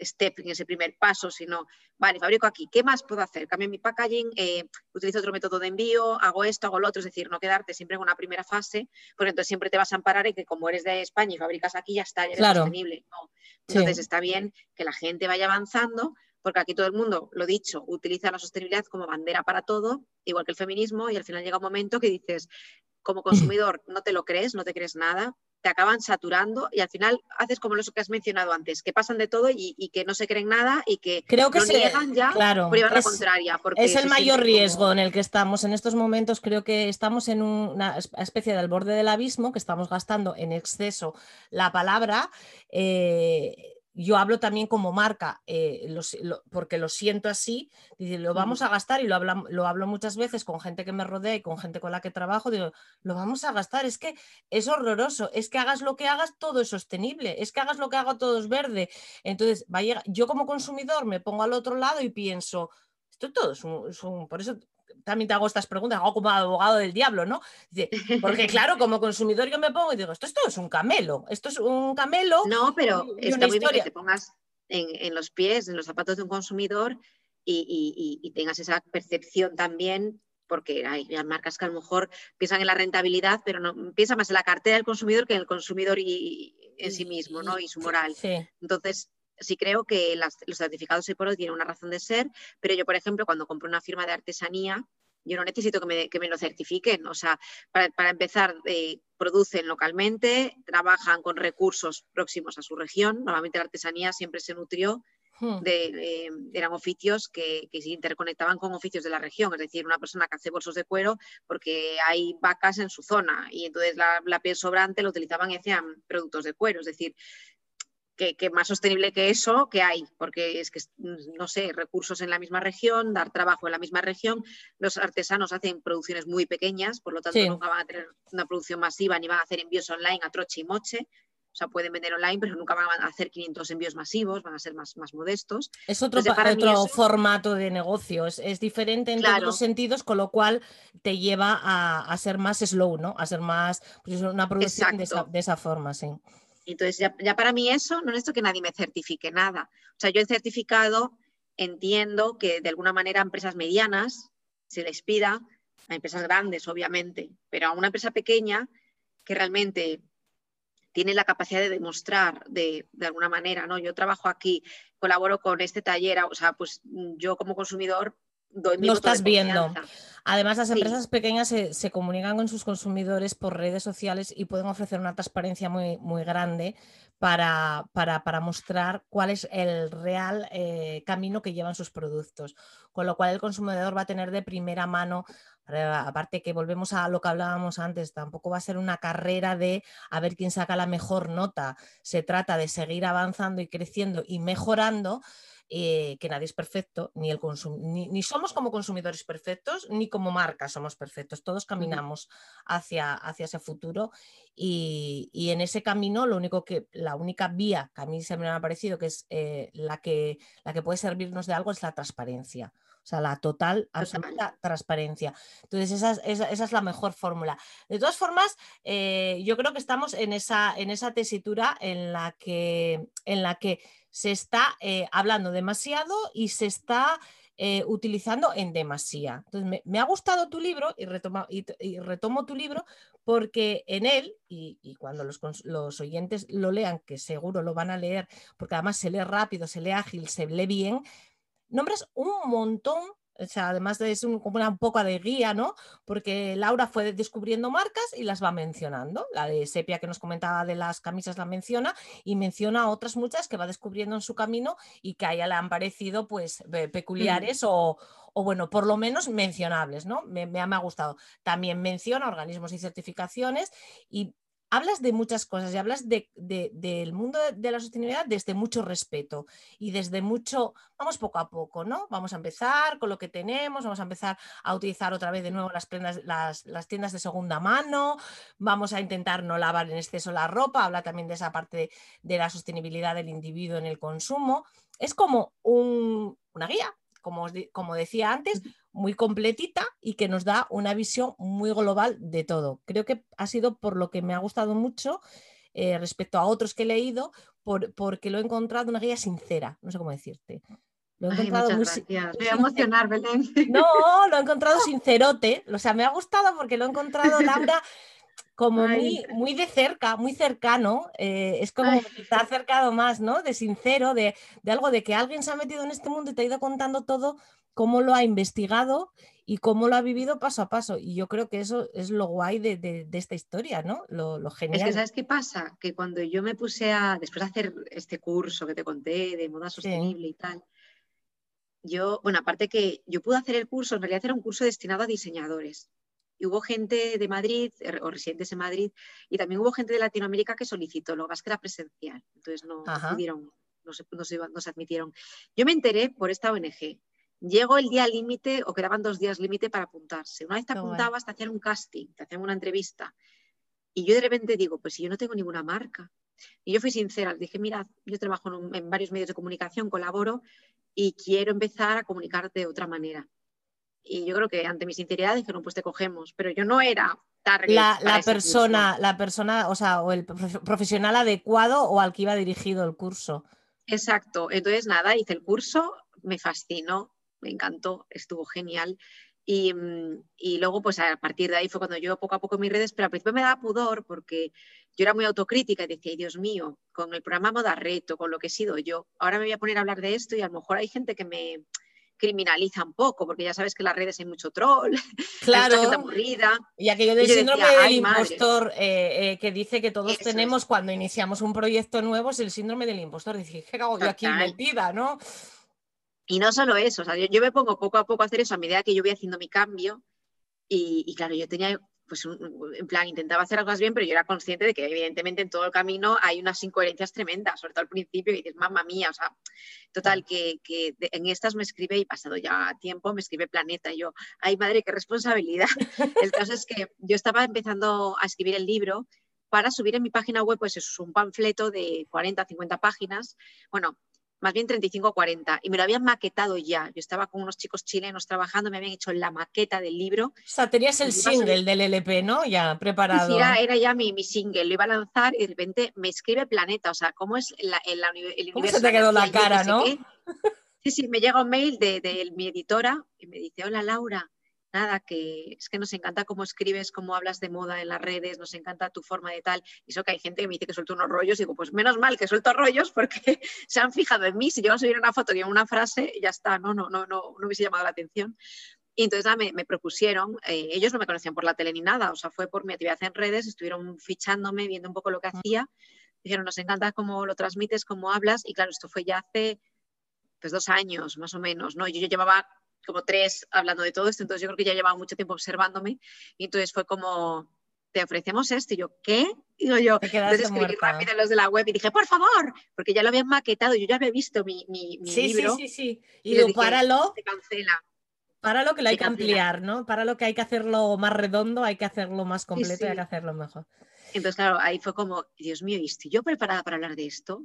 step, en ese primer paso, sino, vale, fabrico aquí, ¿qué más puedo hacer? Cambio mi packaging, eh, utilizo otro método de envío, hago esto, hago lo otro, es decir, no quedarte siempre en una primera fase, porque entonces siempre te vas a amparar en que como eres de España y fabricas aquí, ya está, ya eres sostenible. Entonces está bien que la gente vaya avanzando, porque aquí todo el mundo, lo dicho, utiliza la sostenibilidad como bandera para todo, igual que el feminismo, y al final llega un momento que dices, como consumidor, no te lo crees, no te crees nada, te acaban saturando y al final haces como lo que has mencionado antes, que pasan de todo y, que no se creen nada y que, creo que se, niegan ya claro, por la contraria. Porque es el mayor riesgo en el que estamos en estos momentos. Creo que estamos en una especie del borde del abismo, que estamos gastando en exceso la palabra. Eh, yo hablo también como marca, eh, porque lo siento así, lo vamos a gastar y lo, lo hablo muchas veces con gente que me rodea y con gente con la que trabajo, digo, lo vamos a gastar, es que es horroroso, es que hagas lo que hagas, todo es sostenible, es que hagas lo que haga, todo es verde. Entonces, yo como consumidor me pongo al otro lado y pienso, esto todo es un, por eso también te hago estas preguntas, hago como abogado del diablo, ¿no? Porque claro, como consumidor yo me pongo y digo, esto, esto es un camelo, esto es un camelo. No, pero está muy bien que te pongas en, los pies, en los zapatos de un consumidor y, tengas esa percepción también porque hay, marcas que a lo mejor piensan en la rentabilidad, pero no piensan más en la cartera del consumidor que en el consumidor y, en sí mismo, ¿no? Y su moral. Entonces, sí creo que los certificados hoy por hoy tienen una razón de ser, pero yo, por ejemplo, cuando compro una firma de artesanía, yo no necesito que me, que me lo certifiquen. O sea, para, empezar, eh, producen localmente, trabajan con recursos próximos a su región. Normalmente la artesanía siempre se nutrió hmm. de, eran oficios que, que, se interconectaban con oficios de la región, es decir, una persona que hace bolsos de cuero porque hay vacas en su zona y entonces la, la piel sobrante lo utilizaban y hacían productos de cuero, es decir, que, más sostenible que eso que hay, porque es que, no sé, recursos en la misma región, dar trabajo en la misma región. Los artesanos hacen producciones muy pequeñas, por lo tanto nunca van a tener una producción masiva ni van a hacer envíos online a troche y moche. O sea, pueden vender online, pero nunca van a hacer 500 envíos masivos, van a ser más, más modestos. Es otro, otro formato de negocio, es, diferente en todos los sentidos, con lo cual te lleva a, ser más slow, ¿no? A ser más, pues una producción de esa, de esa forma, sí. Entonces, ya, para mí eso no es esto que nadie me certifique nada. O sea, yo en certificado entiendo que de alguna manera a empresas medianas se les pida, a empresas grandes obviamente, pero a una empresa pequeña que realmente tiene la capacidad de demostrar de, de, alguna manera, ¿no? Yo trabajo aquí, colaboro con este taller, o sea, pues yo como consumidor doy mi Lo voto de estás viendo. Además, las Sí. empresas pequeñas se, se comunican con sus consumidores por redes sociales y pueden ofrecer una transparencia muy, muy grande para, para- para mostrar cuál es el real eh, camino que llevan sus productos. Con lo cual el consumidor va a tener de primera mano, eh, aparte que volvemos a lo que hablábamos antes, tampoco va a ser una carrera de a ver quién saca la mejor nota. Se trata de seguir avanzando y creciendo y mejorando eh, que nadie es perfecto, ni, el consum- ni, ni somos como consumidores perfectos, ni como marca somos perfectos. Todos caminamos hacia, hacia ese futuro y, y en ese camino lo único que, la única vía que a mí se me ha parecido que es eh, la, que, la que puede servirnos de algo es la transparencia. O sea, la total, absoluta transparencia. Entonces, esa es, esa- esa es la mejor fórmula. De todas formas, eh, yo creo que estamos en esa, en esa tesitura en la que, en la que se está eh, hablando demasiado y se está eh, utilizando en demasía. Entonces, me, ha gustado tu libro y, retoma- y retomo tu libro porque en él, y, y cuando los, los oyentes lo lean, que seguro lo van a leer, porque además se lee rápido, se lee ágil, se lee bien, nombras un montón. O sea, además de es un, como una poca de guía, ¿no? Porque Laura fue descubriendo marcas y las va mencionando. La de Sepia que nos comentaba de las camisas la menciona y menciona otras muchas que va descubriendo en su camino y que a ella le han parecido pues pe- peculiares o, o, bueno, por lo menos mencionables, ¿no? Me, me ha me ha gustado. También menciona organismos y certificaciones y hablas de muchas cosas y hablas de- de- del mundo de, de la sostenibilidad desde mucho respeto y desde mucho, vamos poco a poco, ¿no? Vamos a empezar con lo que tenemos, vamos a empezar a utilizar otra vez de nuevo las, prendas, las, las tiendas de segunda mano, vamos a intentar no lavar en exceso la ropa, habla también de esa parte de, de la sostenibilidad del individuo en el consumo. Es como un- una guía, como, os como decía antes, muy completita y que nos da una visión muy global de todo. Creo que ha sido por lo que me ha gustado mucho eh, respecto a otros que he leído, por- porque lo he encontrado una guía sincera, no sé cómo decirte. Lo he Ay, encontrado muchas muy gracias. voy a emocionar, Belén. No, lo he encontrado sincerote. O sea, me ha gustado porque lo he encontrado, Laura, como Ay. muy, muy de cerca, muy cercano. eh, es como Ay. ha acercado más, ¿no? De sincero, de, de algo de que alguien se ha metido en este mundo y te ha ido contando todo, cómo lo ha investigado y cómo lo ha vivido paso a paso. Y yo creo que eso es lo guay de, de- de esta historia, ¿no? Lo, lo Es genial. que, ¿sabes qué pasa? Que cuando yo me puse a, después de hacer este curso que te conté de moda sostenible y tal, yo, bueno, aparte que yo pude hacer el curso, en realidad era un curso destinado a diseñadores. Y hubo gente de Madrid, er, o residentes en Madrid, y también hubo gente de Latinoamérica que solicitó, lo es que era presencial, entonces no, Ajá. pudieron, no se, no se iban- no se admitieron. Yo me enteré por esta ONG. Llegó el día límite o quedaban dos días límite para apuntarse. Una vez te apuntabas, te hacían un casting, te hacían una entrevista. Y yo de repente digo, pues si yo no tengo ninguna marca. Y yo fui sincera, dije, mira, yo trabajo en, un- en varios medios de comunicación, colaboro y quiero empezar a comunicar de otra manera. Y yo creo que ante mi sinceridad dijeron, pues te cogemos, pero yo no era target. La, para la ese persona, la persona, o sea, o el profe- profesional adecuado o al que iba dirigido el curso. Exacto. Entonces, nada, hice el curso, me fascinó, me encantó, estuvo genial. Y, mm, y luego, pues a partir de ahí fue cuando yo poco a poco en mis redes, pero al principio me daba pudor porque yo era muy autocrítica y decía, "Ay, Dios mío, con el programa Moda Reto, con lo que he sido yo, ahora me voy a poner a hablar de esto y a lo mejor hay gente que me criminaliza un poco, porque ya sabes que en las redes hay mucho troll, hay mucha gente Claro, aburrida. y aquello del Y síndrome decía, del impostor eh, eh, que dice que todos Eso tenemos es. cuando iniciamos un proyecto nuevo, es el síndrome del impostor. Decir, ¿qué hago yo aquí metida, no? Y no solo eso, o sea, yo, yo me pongo poco a poco a hacer eso a medida que yo voy haciendo mi cambio. Y, y claro, yo tenía, pues, un- en plan, intentaba hacer las cosas bien, pero yo era consciente de que evidentemente en todo el camino hay unas incoherencias tremendas, sobre todo al principio, y dices, mamá mía, o sea, total, que, que de- en estas me escribe, y pasado ya tiempo, me escribe Planeta, y yo, ay madre, qué responsabilidad. El caso es que yo estaba empezando a escribir el libro para subir en mi página web, pues eso es un panfleto de 40, 50 páginas, bueno, más bien 35 o 40, y me lo habían maquetado ya. Yo estaba con unos chicos chilenos trabajando, me habían hecho la maqueta del libro. O sea, tenías el single del LP, ¿no? Ya preparado. sí, era, era ya mi, mi single, lo iba a lanzar y de repente me escribe Planeta, o sea, ¿cómo es la, el, la el ¿Cómo se te quedó la cara, no? qué? Sí, sí, me llega un mail de, de mi editora y me dice, hola Laura, nada, que es que nos encanta cómo escribes, cómo hablas de moda en las redes, nos encanta tu forma de tal. Y eso que hay gente que me dice que suelto unos rollos, y digo, pues menos mal que suelto rollos porque se han fijado en mí. Si yo a subir una foto y una frase, ya está, no, no, no, no, no hubiese llamado la atención. Y entonces me, propusieron, eh, ellos no me conocían por la tele ni nada, o sea, fue por mi actividad en redes, estuvieron fichándome, viendo un poco lo que hacía. Dijeron, nos encanta cómo lo transmites, cómo hablas. Y claro, esto fue ya hace pues dos años más o menos, ¿no? Yo, yo llevaba como tres hablando de todo esto, entonces yo creo que ya llevaba mucho tiempo observándome y entonces fue como, te ofrecemos esto, y yo, ¿qué? Digo yo, entonces escribí rápido los de la web y dije, por favor, porque ya lo habían maquetado, yo ya había visto mi, mi, sí, libro. Sí, sí, sí, y, digo, páralo. Se cancela. Para lo que lo hay que ampliar, ¿no? Para lo que hay que hacerlo más redondo, hay que hacerlo más completo y hay que hacerlo mejor. Entonces, claro, ahí fue como, Dios mío, ¿y estoy yo preparada para hablar de esto?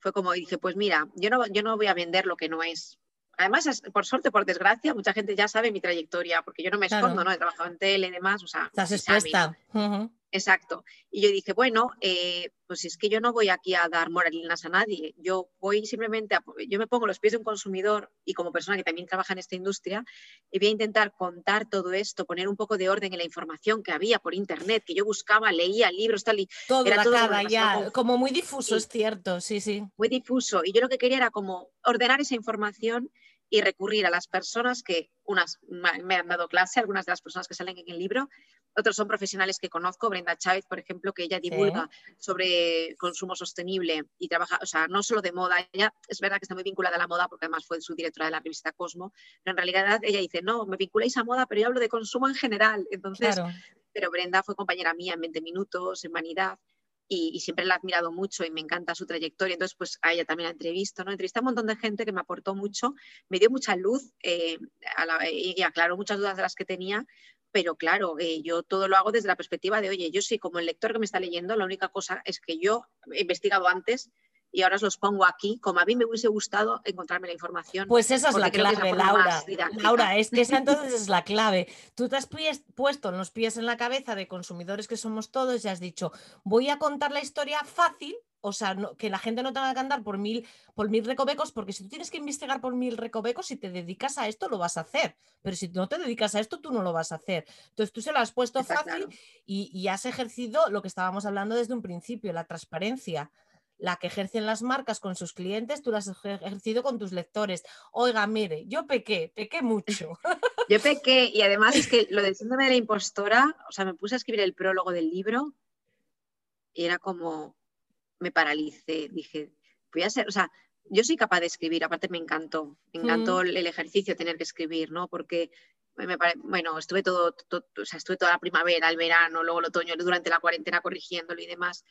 Fue como, dije, pues mira, yo no, yo no voy a vender lo que no es. Además, por suerte, por desgracia, mucha gente ya sabe mi trayectoria, porque yo no me escondo, ¿no? He trabajado en tele y demás, o sea... Estás expuesta. Exacto. Y yo dije, bueno, eh, pues es que yo no voy aquí a dar moralinas a nadie, yo voy simplemente, a, yo me pongo los pies de un consumidor y como persona que también trabaja en esta industria, y voy a intentar contar todo esto, poner un poco de orden en la información que había por internet, que yo buscaba, leía libros, tal y... Todo, era todo ya, como muy difuso, es cierto, sí, sí. Muy difuso. Y yo lo que quería era como ordenar esa información y recurrir a las personas que, unas me han dado clase, algunas de las personas que salen en el libro, otros son profesionales que conozco, Brenda Chávez, por ejemplo, que ella divulga sobre consumo sostenible y trabaja, o sea, no solo de moda, ella es verdad que está muy vinculada a la moda porque además fue su directora de la revista Cosmo, pero en realidad ella dice, no, me vinculáis a moda, pero yo hablo de consumo en general. Entonces, pero Brenda fue compañera mía en 20 minutos, en Vanidad, y, siempre la he admirado mucho y me encanta su trayectoria. Entonces, pues a ella también la entrevisto, ¿no? Entrevisté a un montón de gente que me aportó mucho, me dio mucha luz eh, y aclaró muchas dudas de las que tenía, pero claro, eh, yo todo lo hago desde la perspectiva de, oye, yo sí, como el lector que me está leyendo, la única cosa es que yo he investigado antes y ahora os los pongo aquí, como a mí me hubiese gustado encontrarme la información. Pues esa es la clave, Laura. Laura, es que esa entonces es la clave. Tú te has puesto los pies en la cabeza de consumidores que somos todos y has dicho, voy a contar la historia fácil, o sea, que la gente no tenga que andar por mil, por mil recovecos, porque si tú tienes que investigar por mil recovecos, si te dedicas a esto, lo vas a hacer. Pero si no te dedicas a esto, tú no lo vas a hacer. Entonces tú se lo has puesto fácil y, y has ejercido lo que estábamos hablando desde un principio, la transparencia la que ejercen las marcas con sus clientes, tú la has ejercido con tus lectores. Oiga, mire, yo pequé, pequé mucho. yo pequé y además es que lo de síndrome de la impostora, o sea, me puse a escribir el prólogo del libro y era como, me paralicé, dije, voy a ser, o sea, yo soy capaz de escribir, aparte me encantó, me encantó el, ejercicio tener que escribir, ¿no? Porque me bueno, estuve todo, o sea, estuve toda la primavera, el verano, luego el otoño, durante la cuarentena corrigiéndolo y demás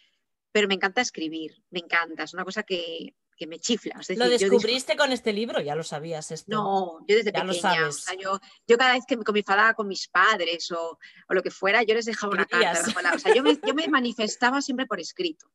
pero me encanta escribir, me encanta, es una cosa que, me chifla. ¿Lo descubriste con este libro? Ya lo sabías esto. No, yo desde pequeña. yo, cada vez que me enfadaba con mis padres o, lo que fuera, yo les dejaba una carta. O sea, yo me, yo me manifestaba siempre por escrito.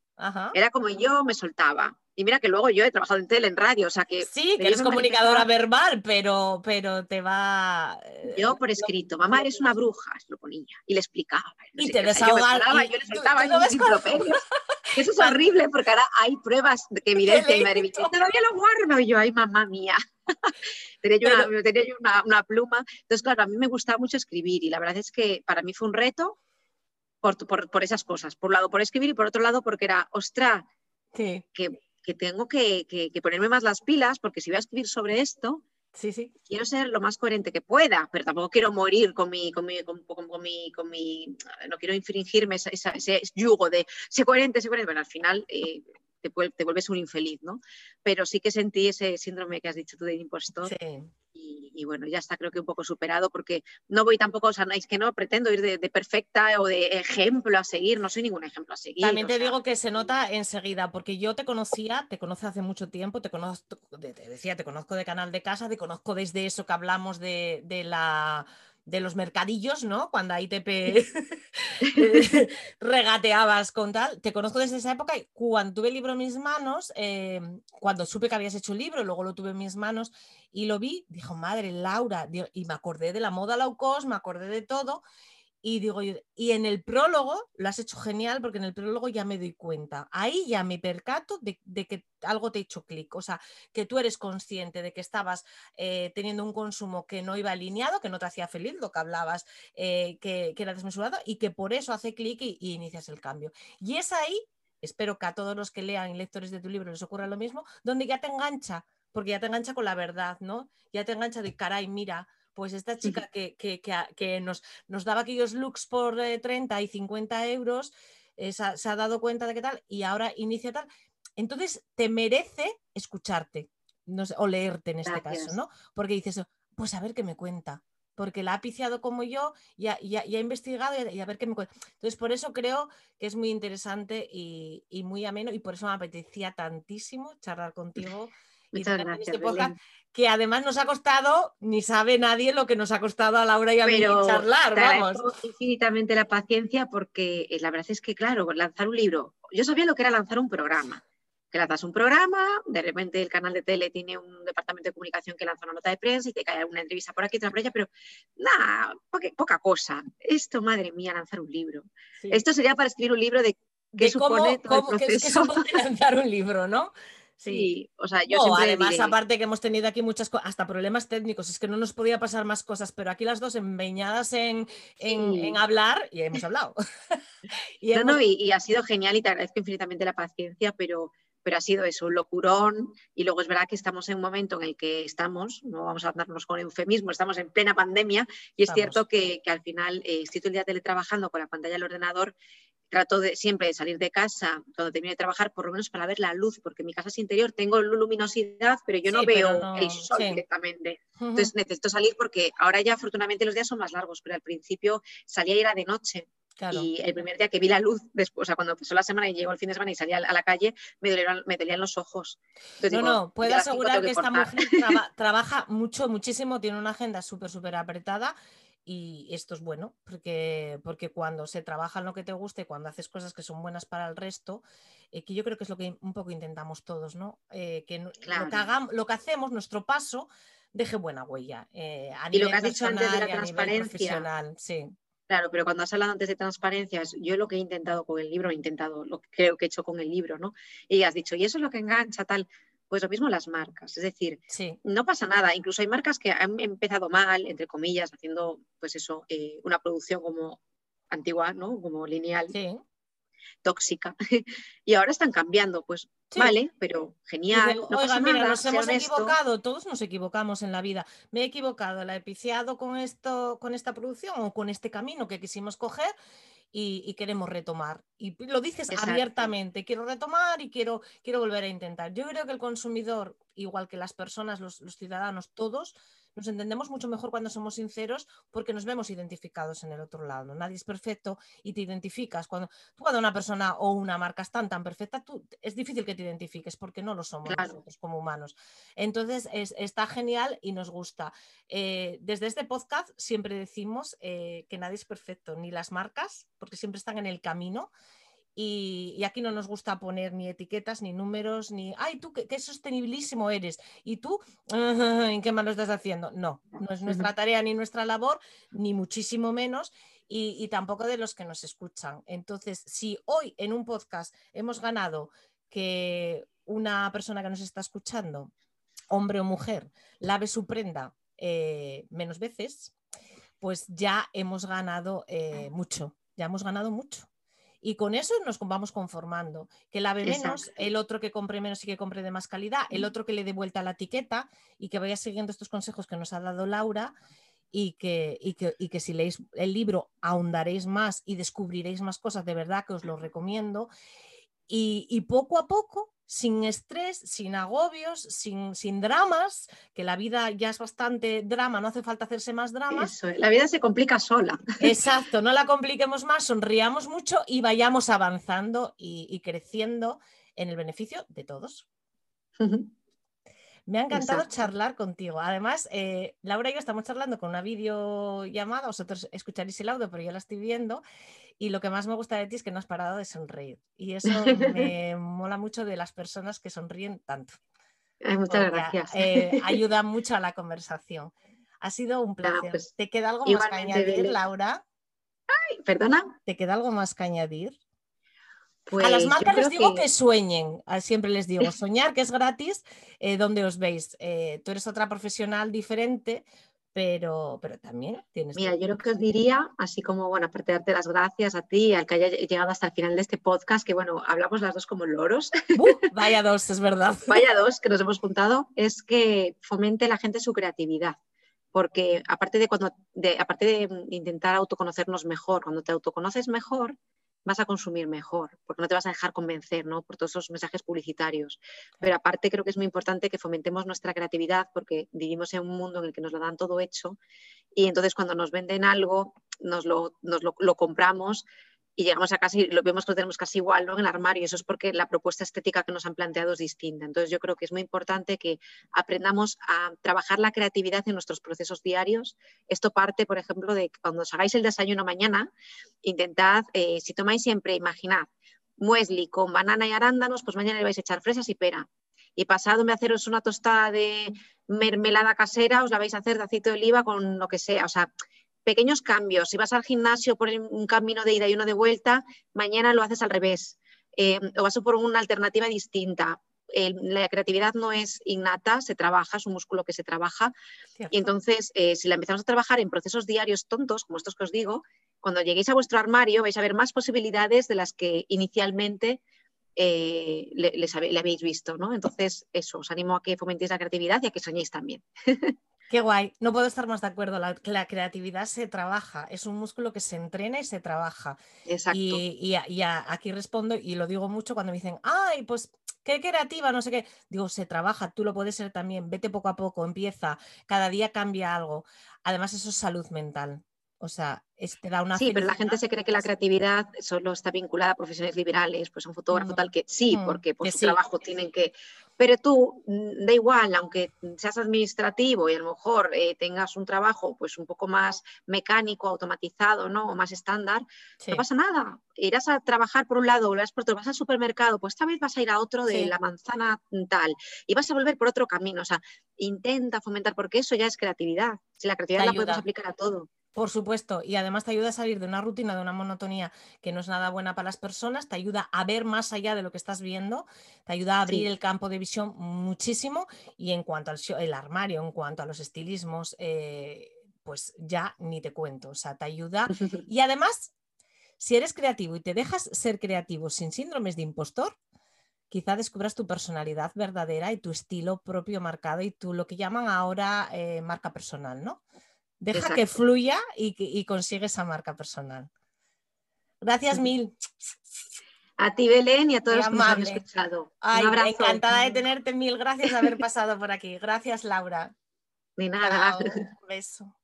Era como yo me soltaba. Y mira que luego yo he trabajado en tele, en radio, o sea que... Sí, que eres comunicadora verbal, pero, pero te va... Eh, yo por escrito, mamá eres una bruja, lo ponía, y le explicaba. y te desahogaba. Yo, yo le soltaba y Eso es horrible porque ahora hay pruebas que evidencia y madre mía, todavía lo guardo. Y yo, ay, mamá mía. tenía yo, una, tenía yo una, una, pluma. Entonces, claro, a mí me gustaba mucho escribir y la verdad es que para mí fue un reto por, por, por esas cosas. Por un lado, por escribir y por otro lado, porque era, ostra, que que tengo que, ponerme más las pilas porque si voy a escribir sobre esto, sí, sí. quiero ser lo más coherente que pueda, pero tampoco quiero morir con mi, con mi, con, mi, con mi no quiero infringirme ese yugo de ser coherente, ser coherente, pero al final eh, te, te, vuelves un infeliz, ¿no? Pero sí que sentí ese síndrome que has dicho tú de impostor. Sí y, bueno, ya está creo que un poco superado porque no voy tampoco, o sea, es que no pretendo ir de, perfecta o de ejemplo a seguir, no soy ningún ejemplo a seguir. También te digo que se nota enseguida, porque yo te conocía, te conozco hace mucho tiempo, te conozco, te decía, te conozco de Canal de Casa, te conozco desde eso que hablamos de, de la de los mercadillos, ¿no? Cuando ahí te regateabas con tal. Te conozco desde esa época y cuando tuve el libro en mis manos, em, cuando supe que habías hecho el libro, luego lo tuve en mis manos y lo vi, dijo, madre, Laura, y me acordé de la moda low cost, me acordé de todo. Y digo y en el prólogo lo has hecho genial porque en el prólogo ya me doy cuenta. Ahí ya me percato de, que algo te ha hecho clic. O sea, que tú eres consciente de que estabas eh, teniendo un consumo que no iba alineado, que no te hacía feliz, lo que hablabas, eh, que, era desmesurado y que por eso hace clic y, y inicias el cambio. Y es ahí, espero que a todos los que lean lectores de tu libro les ocurra lo mismo, donde ya te engancha, porque ya te engancha con la verdad, ¿no? Ya te engancha de caray, mira pues esta chica que, que, nos, nos, daba aquellos looks por 30 eh, y 50 euros, eh, se, ha, dado cuenta de qué tal y ahora inicia tal. Entonces te merece escucharte o leerte en este caso, ¿no? Porque dices, pues a ver qué me cuenta porque la ha piciado como yo y ha, investigado y a, ver qué me cuenta. Entonces, por eso creo que es muy interesante y, y, muy ameno y por eso me apetecía tantísimo charlar contigo Muchas gracias, este que además nos ha costado, ni sabe nadie lo que nos ha costado a Laura y a mí charlar, vamos. infinitamente la paciencia porque eh, la verdad es que, claro, lanzar un libro, yo sabía lo que era lanzar un programa, que lanzas un programa, de repente el canal de tele tiene un departamento de comunicación que lanza una nota de prensa y te cae una entrevista por aquí, otra por allá, pero nada, poca, cosa. Esto, madre mía, lanzar un libro. Esto sería para escribir un libro de qué supone todo el proceso. lanzar un libro, ¿no? Sí, o sea, yo siempre además, aparte que hemos tenido aquí muchas cosas, hasta problemas técnicos, es que no nos podía pasar más cosas, pero aquí las dos empeñadas en, en, hablar y hemos hablado. y, no, no, y, ha sido genial y te agradezco infinitamente la paciencia, pero, pero ha sido eso, un locurón. Y luego es verdad que estamos en un momento en el que estamos, no vamos a darnos con eufemismo, estamos en plena pandemia y es cierto que, que, al final eh, estoy todo el día teletrabajando con la pantalla del ordenador trato de siempre de salir de casa cuando termine de trabajar, por lo menos para ver la luz, porque mi casa es interior, tengo luminosidad, pero yo no veo el sol directamente. Entonces necesito salir porque ahora ya afortunadamente los días son más largos, pero al principio salía y era de noche. Y el primer día que vi la luz, después, o sea, cuando pasó la semana y llegó el fin de semana y salía a la calle, me dolían, me dolían los ojos. no, no, puedo asegurar que, esta mujer trabaja mucho, muchísimo, tiene una agenda súper, súper apretada y esto es bueno, porque, porque cuando se trabaja en lo que te guste, cuando haces cosas que son buenas para el resto, eh, que yo creo que es lo que un poco intentamos todos, ¿no? Eh, que, lo, que hagamos, lo que hacemos, nuestro paso, deje buena huella. Eh, a y lo que has dicho antes de la transparencia. Sí. Claro, pero cuando has hablado antes de transparencia, yo lo que he intentado con el libro, he intentado, lo que creo que he hecho con el libro, ¿no? Y has dicho, y eso es lo que engancha, tal. Pues lo mismo las marcas, es decir, no pasa nada, incluso hay marcas que han empezado mal, entre comillas, haciendo pues eso, eh, una producción como antigua, ¿no? Como lineal, tóxica, y ahora están cambiando, pues vale, pero genial, no pasa nada, nos hemos equivocado, todos nos equivocamos en la vida, me he equivocado, la he piciado con esto, con esta producción o con este camino que quisimos coger y, queremos retomar. Y lo dices abiertamente, quiero retomar y quiero, quiero volver a intentar. Yo creo que el consumidor, igual que las personas, los, los ciudadanos, todos, nos entendemos mucho mejor cuando somos sinceros porque nos vemos identificados en el otro lado. Nadie es perfecto y te identificas. Cuando, tú cuando una persona o una marca están tan perfecta, tú, es difícil que te identifiques porque no lo somos nosotros como humanos. Entonces está genial y nos gusta. Eh, desde este podcast siempre decimos eh, que nadie es perfecto, ni las marcas, porque siempre están en el camino y, aquí no nos gusta poner ni etiquetas, ni números, ni, ay, tú qué, sostenibilísimo eres. Y tú, ¿en qué lo estás haciendo? No, no es nuestra tarea ni nuestra labor, ni muchísimo menos. Y, tampoco de los que nos escuchan. Entonces, si hoy en un podcast hemos ganado que una persona que nos está escuchando, hombre o mujer, lave su prenda eh, menos veces, pues ya hemos ganado eh, mucho, ya hemos ganado mucho. Y con eso nos vamos conformando. Que lave menos, el otro que compre menos y que compre de más calidad, el otro que le dé vuelta la etiqueta y que vaya siguiendo estos consejos que nos ha dado Laura y que, y que, y que si leéis el libro ahondaréis más y descubriréis más cosas, de verdad que os lo recomiendo. Y, y poco a poco sin estrés, sin agobios, sin, sin, dramas, que la vida ya es bastante drama, no hace falta hacerse más dramas. la vida se complica sola. Exacto, no la compliquemos más, sonriamos mucho y vayamos avanzando y, creciendo en el beneficio de todos. Me ha encantado charlar contigo. Además, eh, Laura y yo estamos charlando con una videollamada, vosotros escucharéis el audio, pero yo la estoy viendo. Y lo que más me gusta de ti es que no has parado de sonreír. Y eso me mola mucho de las personas que sonríen tanto. muchas gracias. Eh, ayuda mucho a la conversación. Ha sido un placer. Pues, ¿Te queda algo más que añadir, Laura? Ay, ¿Perdona? ¿Te queda algo más que añadir? A las pues marcas les digo que... sueñen, siempre les digo, soñar que es gratis, eh, donde os veis. Eh, tú eres otra profesional diferente, pero, pero también tienes... Mira, yo lo que os diría, así como, bueno, aparte de darte las gracias a ti, al que haya llegado hasta el final de este podcast, que bueno, hablamos las dos como loros. vaya dos, es verdad. Vaya dos que nos hemos juntado, es que fomente la gente su creatividad porque aparte de cuando de, aparte de intentar autoconocernos mejor, cuando te autoconoces mejor, vas a consumir mejor, porque no te vas a dejar convencer ¿no? por todos esos mensajes publicitarios. Pero aparte creo que es muy importante que fomentemos nuestra creatividad porque vivimos en un mundo en el que nos lo dan todo hecho y entonces cuando nos venden algo nos lo, nos lo, lo compramos y llegamos a casi, lo vemos que lo tenemos casi igual ¿no? en el armario eso es porque la propuesta estética que nos han planteado es distinta. Entonces yo creo que es muy importante que aprendamos a trabajar la creatividad en nuestros procesos diarios. Esto parte, por ejemplo, de cuando os hagáis el desayuno mañana, intentad, eh, si tomáis siempre, imaginad, muesli con banana y arándanos, pues mañana le vais a echar fresas y pera. Y pasado me haceros una tostada de mermelada casera, os la vais a hacer de aceite de oliva con lo que sea. O sea, pequeños cambios. Si vas al gimnasio por un camino de ida y uno de vuelta, mañana lo haces al revés. Eh, o vas por una alternativa distinta. la creatividad no es innata, se trabaja, es un músculo que se trabaja. Y entonces, eh, si la empezamos a trabajar en procesos diarios tontos, como estos que os digo, cuando lleguéis a vuestro armario vais a ver más posibilidades de las que inicialmente eh, le, les le habéis visto. ¿no? Entonces, eso, os animo a que fomentéis la creatividad y a que soñéis también. Qué guay, no puedo estar más de acuerdo. La, la, creatividad se trabaja, es un músculo que se entrena y se trabaja. Exacto. Y, aquí respondo y lo digo mucho cuando me dicen, ay, pues qué creativa, no sé qué. Digo, se trabaja, tú lo puedes ser también, vete poco a poco, empieza, cada día cambia algo. Además, eso es salud mental. O sea, te da una. Sí, pero la gente se cree que la creatividad solo está vinculada a profesiones liberales, pues un fotógrafo, tal que sí, mm, porque por su trabajo tienen que. Pero tú, mm, da igual, aunque seas administrativo y a lo mejor eh, tengas un trabajo pues un poco más mecánico, automatizado, ¿no? O más estándar, no pasa nada. Irás a trabajar por un lado, volverás por otro, vas al supermercado, pues esta vez vas a ir a otro de la manzana tal y vas a volver por otro camino. O sea, intenta fomentar, porque eso ya es creatividad. Si la creatividad la podemos aplicar a todo. Por supuesto, y además te ayuda a salir de una rutina, de una monotonía que no es nada buena para las personas, te ayuda a ver más allá de lo que estás viendo, te ayuda a abrir el campo de visión muchísimo y en cuanto al el armario, en cuanto a los estilismos, eh, pues ya ni te cuento, o sea, te ayuda. Y además, si eres creativo y te dejas ser creativo sin síndromes de impostor, quizá descubras tu personalidad verdadera y tu estilo propio marcado y tú lo que llaman ahora eh, marca personal, ¿no? Deja que fluya y, consigue esa marca personal. Gracias mil. A ti, Belén, y a todos los que nos han escuchado. Un Encantada de tenerte. Mil gracias de haber pasado por aquí. Gracias, Laura. De nada. Un beso.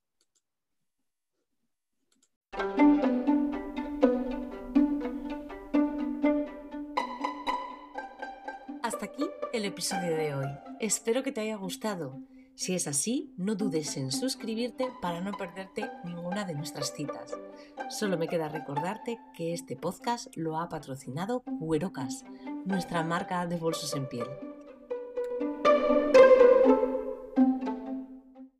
Hasta aquí el episodio de hoy. Espero que te haya gustado. Si es así, no dudes en suscribirte para no perderte ninguna de nuestras citas. Solo me queda recordarte que este podcast lo ha patrocinado Cuerocas, nuestra marca de bolsos en piel.